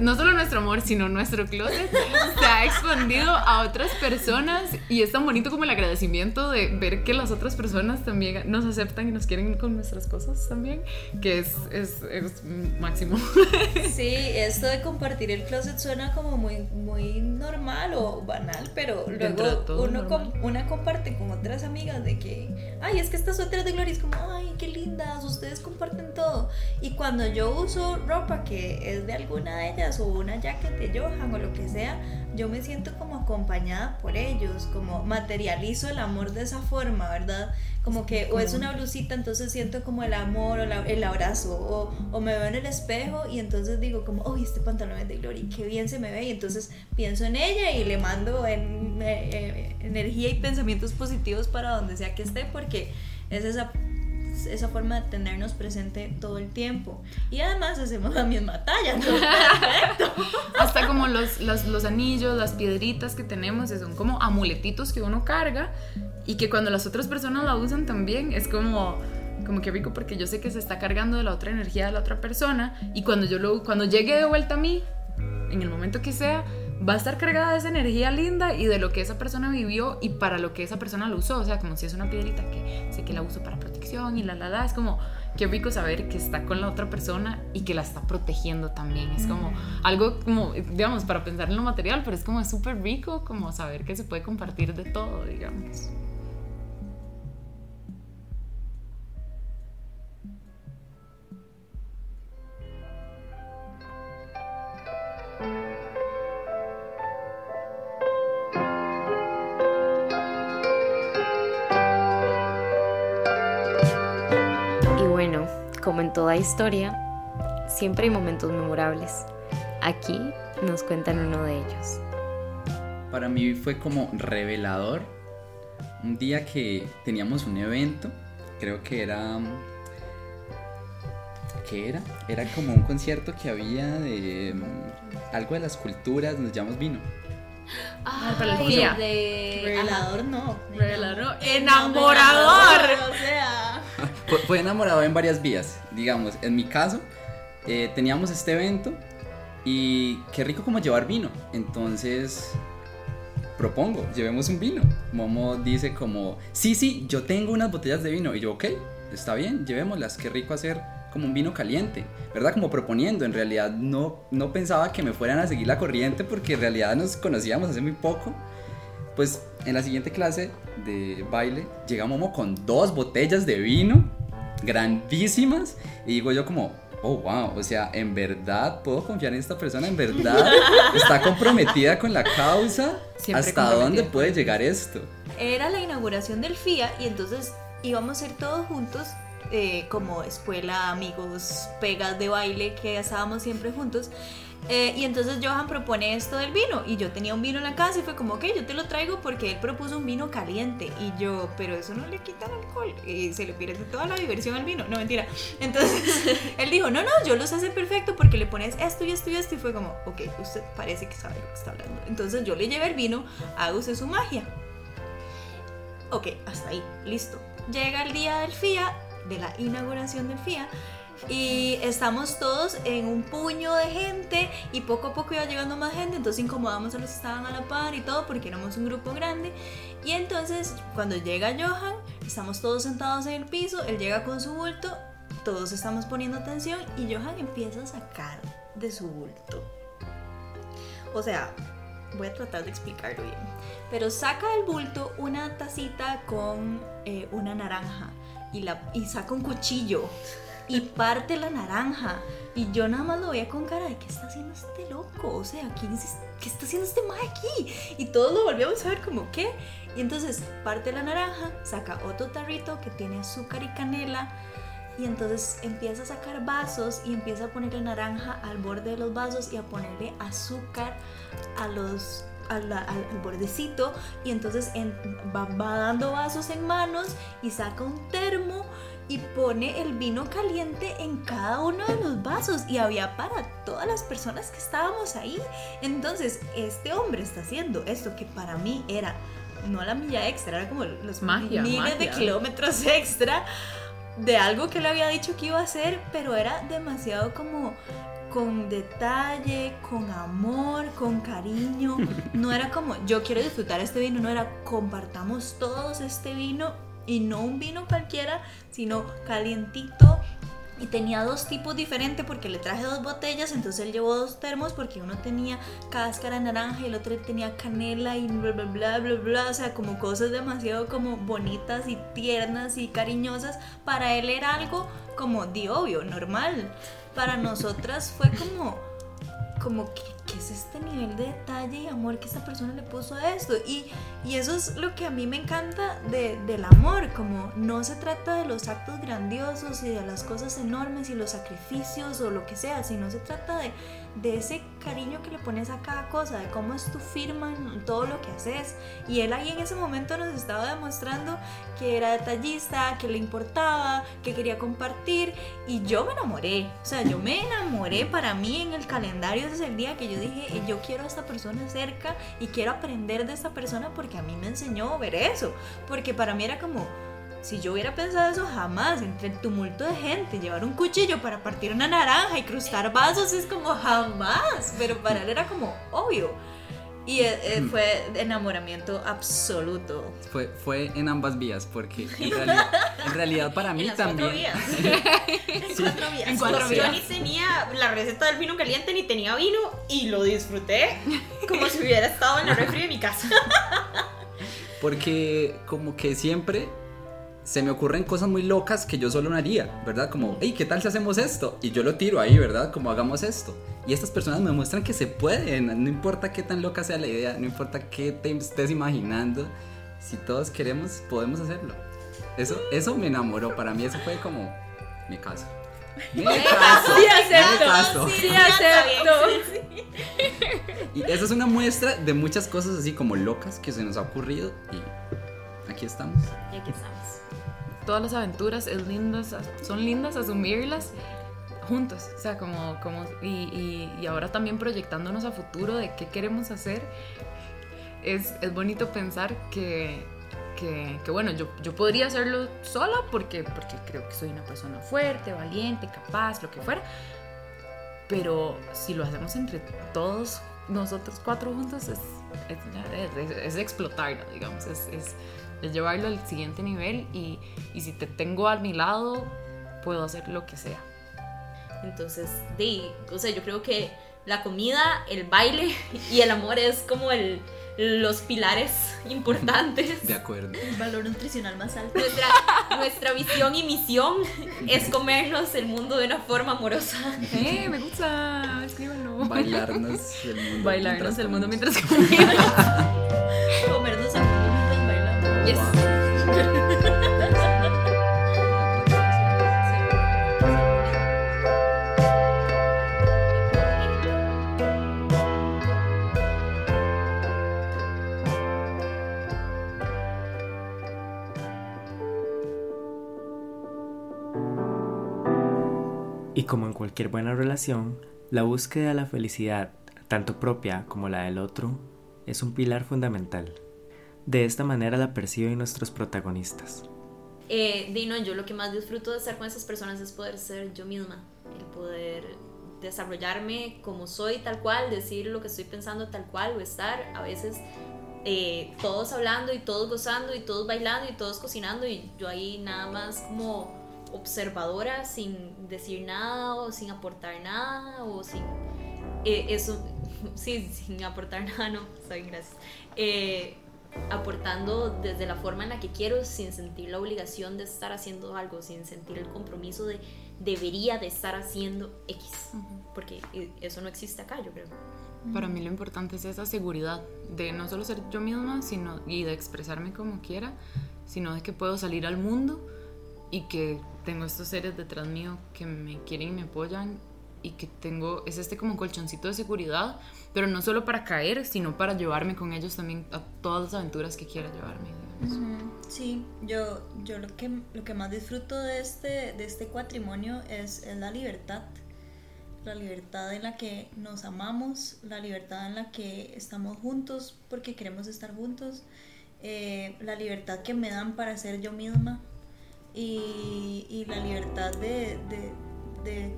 Speaker 4: no solo nuestro amor, sino nuestro closet se ha expandido a otras personas y es tan bonito como el agradecimiento de ver que las otras personas también nos aceptan y nos quieren con nuestras cosas también, que es, es, es máximo. <laughs>
Speaker 3: Sí, esto de compartir el closet suena como muy, muy normal o banal, pero
Speaker 4: de
Speaker 3: luego uno com- una comparte con otras amigas de que, ay, es que esta suéter es de Gloria, es como, ay, qué lindas, ustedes comparten todo. Y cuando yo uso ropa que es de alguna de ellas o una jacket de Johan o lo que sea, yo me siento como acompañada por ellos, como materializo el amor de esa forma, ¿verdad? Como que o es una blusita, entonces siento como el amor o la- el abrazo, o, o me veo en el espejo y entonces digo como, oh, este pantalón es de Glory, qué bien se me ve, y entonces pienso en ella y le mando en- eh, eh, energía y pensamientos positivos para donde sea que esté, porque es esa
Speaker 2: esa forma de tenernos presente todo el tiempo. Y además hacemos la misma talla. entonces, <laughs> perfecto.
Speaker 4: Hasta como los, los, los anillos, las piedritas que tenemos, que son como amuletitos que uno carga y que cuando las otras personas la usan también es como, como que rico porque yo sé que se está cargando de la otra energía de la otra persona y cuando yo lo, cuando llegue de vuelta a mí, en el momento que sea, va a estar cargada de esa energía linda y de lo que esa persona vivió y para lo que esa persona lo usó. O sea, como si es una piedrita que sé que la uso para protección y la la la. Es como, qué rico saber que está con la otra persona y que la está protegiendo también. Es como algo como, digamos, para pensar en lo material, pero es como súper rico como saber que se puede compartir de todo, digamos.
Speaker 5: Como en toda historia, siempre hay momentos memorables. Aquí nos cuentan uno de ellos.
Speaker 7: Para mí fue como revelador. Un día que teníamos un evento, creo que era. ¿Qué era? Era como un concierto que había de mm, algo de las culturas, nos llamamos vino.
Speaker 4: Ah, para el día.
Speaker 3: de...
Speaker 2: Revelador no.
Speaker 4: Revelador, enamorador.
Speaker 2: O sea.
Speaker 7: Fue, enamorado en varias vías, digamos. En mi caso, eh, teníamos este evento y qué rico como llevar vino. Entonces, propongo, llevemos un vino. Momo dice como, sí, sí, yo tengo unas botellas de vino. Y yo, ok, está bien, llevémoslas. Qué rico hacer como un vino caliente, ¿verdad? Como proponiendo. En realidad no, no pensaba que me fueran a seguir la corriente porque en realidad nos conocíamos hace muy poco. Pues en la siguiente clase de baile llega Momo con dos botellas de vino grandísimas y digo yo como, oh wow, o sea, en verdad puedo confiar en esta persona, en verdad <laughs> está comprometida con la causa,
Speaker 4: Siempre
Speaker 7: hasta dónde puede llegar esto.
Speaker 3: Era la inauguración del FIA y entonces íbamos a ir todos juntos, eh, como escuela, amigos, pegas de baile, que estábamos siempre juntos. Eh, y entonces Johan propone esto del vino y yo tenía un vino en la casa y fue como, ok, yo te lo traigo porque él propuso un vino caliente y yo, pero eso no le quita el alcohol y se le pierde toda la diversión al vino, no mentira. Entonces <laughs> él dijo, no, no, yo los hace perfecto porque le pones esto y esto y esto y fue como, ok, usted parece que sabe lo que está hablando. Entonces yo le llevé el vino, haga usted su magia. Ok, hasta ahí, listo. Llega el día del FIA, de la inauguración del FIA, y estamos todos en un puño de gente y poco a poco iba llegando más gente, entonces incomodamos a los que estaban a la par y todo porque éramos un grupo grande. Y entonces cuando llega Johan, estamos todos sentados en el piso, él llega con su bulto, todos estamos poniendo atención y Johan empieza a sacar de su bulto. O sea, voy a tratar de explicarlo bien. Pero saca del bulto una tacita con eh, una naranja y, la, y saca un cuchillo y parte la naranja. Y yo nada más lo veía con cara de ¿qué está haciendo este loco? O sea, ¿quién es- ¿qué está haciendo este ma aquí? Y todos lo volvíamos a ver como ¿qué? Y entonces parte la naranja, saca otro tarrito que tiene azúcar y canela. Y entonces empieza a sacar vasos y empieza a ponerle naranja al borde de los vasos y a ponerle azúcar a los a la- al, al bordecito y entonces en- va, va dando vasos en manos y saca un termo y pone el vino caliente en cada uno de los vasos y había para todas las personas que estábamos ahí. Entonces, este hombre está haciendo esto que para mí era no la milla extra, era como los
Speaker 4: Magia,
Speaker 3: miles de kilómetros extra de algo que le había dicho que iba a hacer, pero era demasiado como con detalle, con amor, con cariño. <laughs> No era como yo quiero disfrutar este vino, no era compartamos todos este vino y no un vino cualquiera, sino calientito. Y tenía dos tipos diferentes porque le traje dos botellas, entonces él llevó dos termos porque uno tenía cáscara naranja y el otro tenía canela y bla bla bla bla bla, o sea, como cosas demasiado como bonitas y tiernas y cariñosas. Para él era algo como de obvio, normal. Para nosotras fue como como que qué es este nivel de detalle y amor que esta persona le puso a esto y, y eso es lo que a mí me encanta de- del amor como no se trata de los actos grandiosos y de las cosas enormes y los sacrificios o lo que sea sino se trata de, de ese cariño que le pones a cada cosa, de cómo es tu firma en todo lo que haces. Y él ahí en ese momento nos estaba demostrando que era detallista, que le importaba, que quería compartir. Y yo me enamoré. O sea, yo me enamoré para mí en el calendario desde el día que yo dije, "Eh, yo quiero a esta persona cerca y quiero aprender de esta persona porque a mí me enseñó ver eso. Porque para mí era como, si yo hubiera pensado eso jamás, entre el tumulto de gente, llevar un cuchillo para partir una naranja y crustar vasos es como jamás, pero para él era como obvio. Y eh, eh,
Speaker 7: Mm.
Speaker 3: fue enamoramiento absoluto.
Speaker 7: Fue, fue en ambas vías, porque en realidad, en realidad para mí
Speaker 2: En las
Speaker 7: también. <laughs>
Speaker 2: cuatro vías.
Speaker 3: En cuatro vías.
Speaker 4: En cuatro
Speaker 2: Yo
Speaker 4: vías.
Speaker 2: ni tenía la receta del vino caliente ni tenía vino y lo disfruté como si hubiera estado en la refri de mi casa. <laughs>
Speaker 7: Porque como que siempre se me ocurren cosas muy locas que yo solo no haría, ¿verdad? Como, hey, ¿qué tal si hacemos esto? Y yo lo tiro ahí, ¿verdad? Como hagamos esto. Y estas personas me muestran que se puede, no importa qué tan loca sea la idea, no importa qué te estés imaginando, si todos queremos, podemos hacerlo. Eso, eso me enamoró, para mí eso fue como mi <laughs> caso.
Speaker 3: Sí, acepto.
Speaker 7: caso.
Speaker 3: Sí, acepto.
Speaker 7: Y esa es una muestra de muchas cosas así como locas que se nos ha ocurrido y aquí estamos.
Speaker 2: Y aquí estamos.
Speaker 4: Todas las aventuras es lindas, son lindas asumirlas juntos, o sea, como, como y, ahora también proyectándonos a futuro de qué queremos hacer, es, es bonito pensar que, que, bueno, yo, yo podría hacerlo sola porque, porque creo que soy una persona fuerte, valiente, capaz, lo que fuera, pero si lo hacemos entre todos nosotros cuatro juntos es, es, es- es digamos, es, es- llevarlo al siguiente nivel y, y si te tengo a mi lado, puedo hacer lo que sea.
Speaker 2: Entonces, de, o sea, yo creo que la comida, el baile <laughs> y el amor es como el, los pilares <laughs> importantes.
Speaker 7: De acuerdo.
Speaker 3: El valor nutricional más alto.
Speaker 2: Nuestra, nuestra visión y misión es comernos el mundo de una forma amorosa.
Speaker 4: ¡Eh, me gusta! Escríbanlo.
Speaker 7: Bailarnos el mundo.
Speaker 4: Bailarnos el mundo mientras comemos. <laughs>
Speaker 3: Comernos
Speaker 1: Y como en cualquier buena relación, la búsqueda de la felicidad, tanto propia como la del otro, es un pilar fundamental. De esta manera la perciben nuestros protagonistas.
Speaker 2: Eh, Dino, yo lo que más disfruto de estar con esas personas es poder ser yo misma, el poder desarrollarme como soy tal cual, decir lo que estoy pensando tal cual o estar a veces eh, todos hablando y todos gozando y todos bailando y todos cocinando y yo ahí nada más como observadora sin decir nada o sin aportar nada o sin eh, eso <laughs> sí sin aportar nada no está bien gracias Eh, aportando desde la forma en la que quiero sin sentir la obligación de estar haciendo algo sin sentir el compromiso de debería de estar haciendo X porque eh, eso no existe acá yo creo.
Speaker 4: Para mí lo importante es esa seguridad de no solo ser yo misma sino, y de expresarme como quiera, sino de que puedo salir al mundo y que tengo estos seres detrás mío que me quieren y me apoyan y que tengo, es este como colchoncito de seguridad, pero no solo para caer, sino para llevarme con ellos también a todas las aventuras que quiera llevarme.
Speaker 3: Sí, yo, yo lo, que, lo que más disfruto de este, de este cuatrimonio es, es la libertad. La libertad en la que nos amamos, la libertad en la que estamos juntos porque queremos estar juntos, eh, la libertad que me dan para ser yo misma y, y la libertad de, de- de-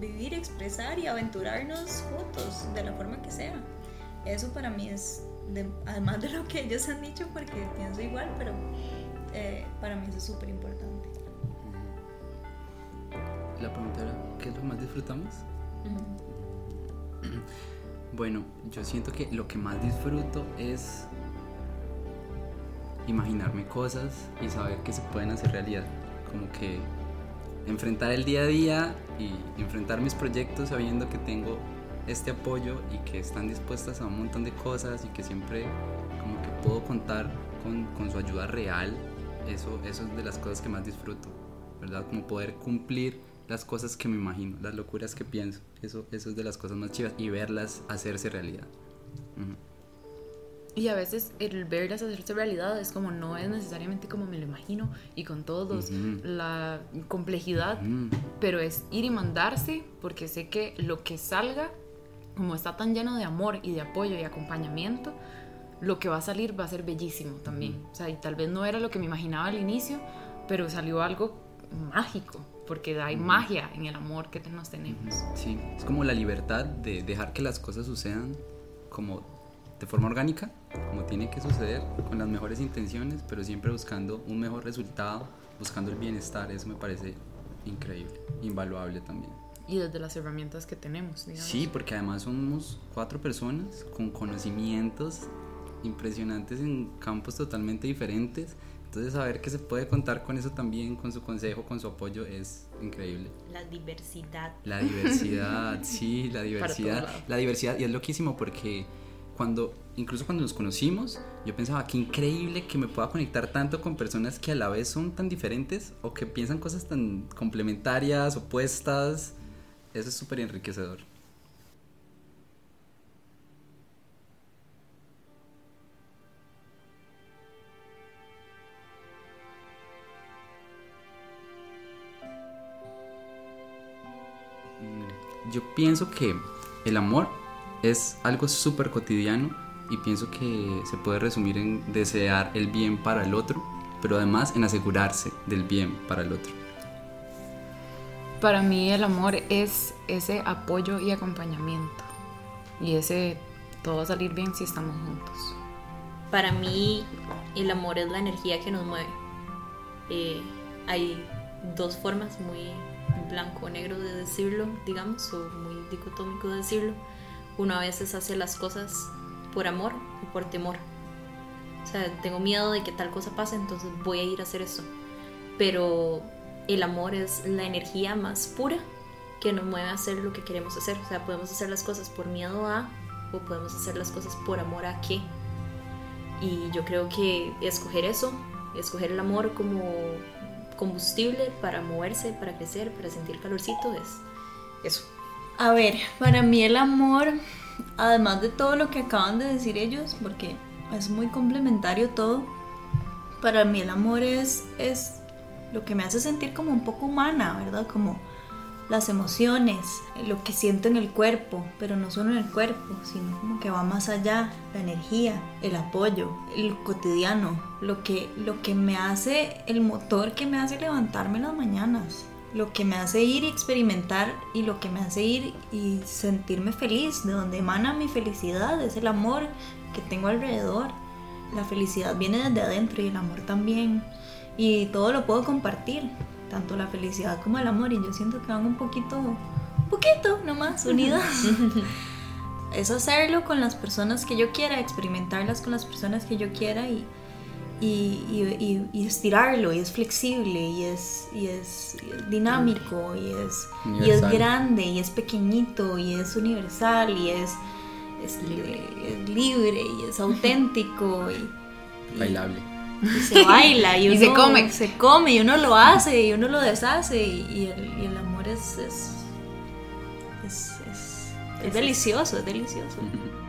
Speaker 3: vivir, expresar y aventurarnos juntos de la forma que sea. Eso para mí es, de- además de lo que ellos han dicho, porque pienso igual, pero eh, para mí eso es súper importante.
Speaker 7: La pregunta era, ¿qué es lo que más disfrutamos? <clears throat> Bueno, yo siento que lo que más disfruto es imaginarme cosas y saber que se pueden hacer realidad. Como que enfrentar el día a día y enfrentar mis proyectos sabiendo que tengo este apoyo y que están dispuestas a un montón de cosas y que siempre como que puedo contar con, con su ayuda real. Eso, eso es de las cosas que más disfruto, ¿verdad? Como poder cumplir las cosas que me imagino, las locuras que pienso. Eso, eso es de las cosas más chivas y verlas hacerse realidad.
Speaker 4: Y a veces el verlas hacerse realidad es como no es necesariamente como me lo imagino y con todos la complejidad, pero es ir y mandarse porque sé que lo que salga, como está tan lleno de amor y de apoyo y acompañamiento, lo que va a salir va a ser bellísimo también. O sea, y tal vez no era lo que me imaginaba al inicio, pero salió algo mágico, porque hay magia en el amor que nos tenemos.
Speaker 7: Sí, es como la libertad de dejar que las cosas sucedan como de forma orgánica, como tiene que suceder, con las mejores intenciones, pero siempre buscando un mejor resultado, buscando el bienestar. Eso me parece increíble, invaluable también.
Speaker 4: Y desde las herramientas que tenemos, digamos.
Speaker 7: Sí, porque además somos cuatro personas con conocimientos impresionantes en campos totalmente diferentes. Entonces saber que se puede contar con eso también, con su consejo, con su apoyo, es increíble.
Speaker 2: La diversidad.
Speaker 7: La diversidad, sí, la <laughs> diversidad. La diversidad, y es loquísimo porque cuando, incluso cuando nos conocimos, yo pensaba, qué increíble que me pueda conectar tanto con personas que a la vez son tan diferentes o que piensan cosas tan complementarias, opuestas. Eso es súper enriquecedor. Yo pienso que el amor es algo súper cotidiano y pienso que se puede resumir en desear el bien para el otro, pero además en asegurarse del bien para el otro.
Speaker 4: Para mí el amor es ese apoyo y acompañamiento. Y ese todo va a salir bien si estamos juntos.
Speaker 2: Para mí, el amor es la energía que nos mueve. Eh, hay dos formas muy blanco o negro de decirlo, digamos, o muy dicotómico de decirlo. Uno a veces hace las cosas por amor o por temor. O sea, tengo miedo de que tal cosa pase, entonces voy a ir a hacer eso. Pero el amor es la energía más pura que nos mueve a hacer lo que queremos hacer. O sea, podemos hacer las cosas por miedo a o podemos hacer las cosas por amor a qué. Y yo creo que escoger eso, escoger el amor como combustible para moverse, para crecer, para sentir calorcito, es eso.
Speaker 3: A ver, para mí el amor, además de todo lo que acaban de decir ellos, porque es muy complementario todo, para mí el amor es, es lo que me hace sentir como un poco humana, ¿verdad? Como las emociones, lo que siento en el cuerpo, pero no solo en el cuerpo, sino como que va más allá, la energía, el apoyo, el cotidiano, lo que, lo que me hace, el motor que me hace levantarme las mañanas, lo que me hace ir y experimentar y lo que me hace ir y sentirme feliz, de donde emana mi felicidad, es el amor que tengo alrededor. La felicidad viene desde adentro y el amor también. Y todo lo puedo compartir, tanto la felicidad como el amor. Y yo siento que van un poquito, un poquito nomás unidas. <laughs> es hacerlo con las personas que yo quiera, experimentarlas con las personas que yo quiera y, y, y- y- y estirarlo. Y es flexible y es, y es, es dinámico y es, y es grande y es pequeñito y es universal y es, es libre. es libre y es auténtico. Y, y-
Speaker 7: Bailable.
Speaker 3: y se baila y, <laughs>
Speaker 4: Y se
Speaker 3: uno-
Speaker 4: come.
Speaker 3: se come y uno lo hace y uno lo deshace y, y el, y el amor es es, es, es- es delicioso, es delicioso. <laughs>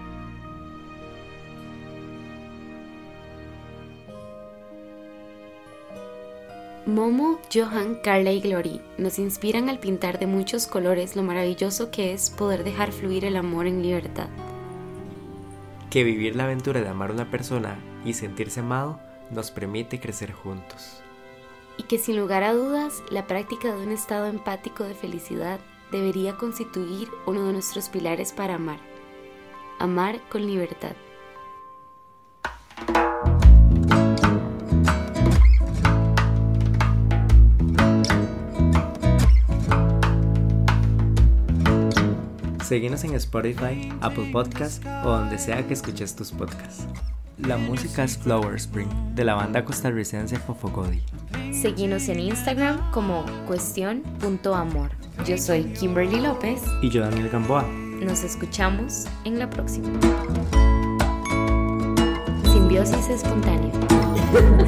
Speaker 5: Momo, Johan, Carla y Glory nos inspiran al pintar de muchos colores lo maravilloso que es poder dejar fluir el amor en libertad.
Speaker 1: Que vivir la aventura de amar a una persona y sentirse amado nos permite crecer juntos.
Speaker 5: Y que sin lugar a dudas, la práctica de un estado empático de felicidad debería constituir uno de nuestros pilares para amar. Amar con libertad.
Speaker 1: Seguinos en Spotify, Apple Podcast o donde sea que escuches tus podcasts. La música es Flower Spring de la banda costarricense Fofogodi.
Speaker 5: Seguinos en Instagram como cuestión.amor. Yo soy Kimberly López.
Speaker 1: Y yo Daniel Gamboa.
Speaker 5: Nos escuchamos en la próxima. Simbiosis espontánea. <laughs>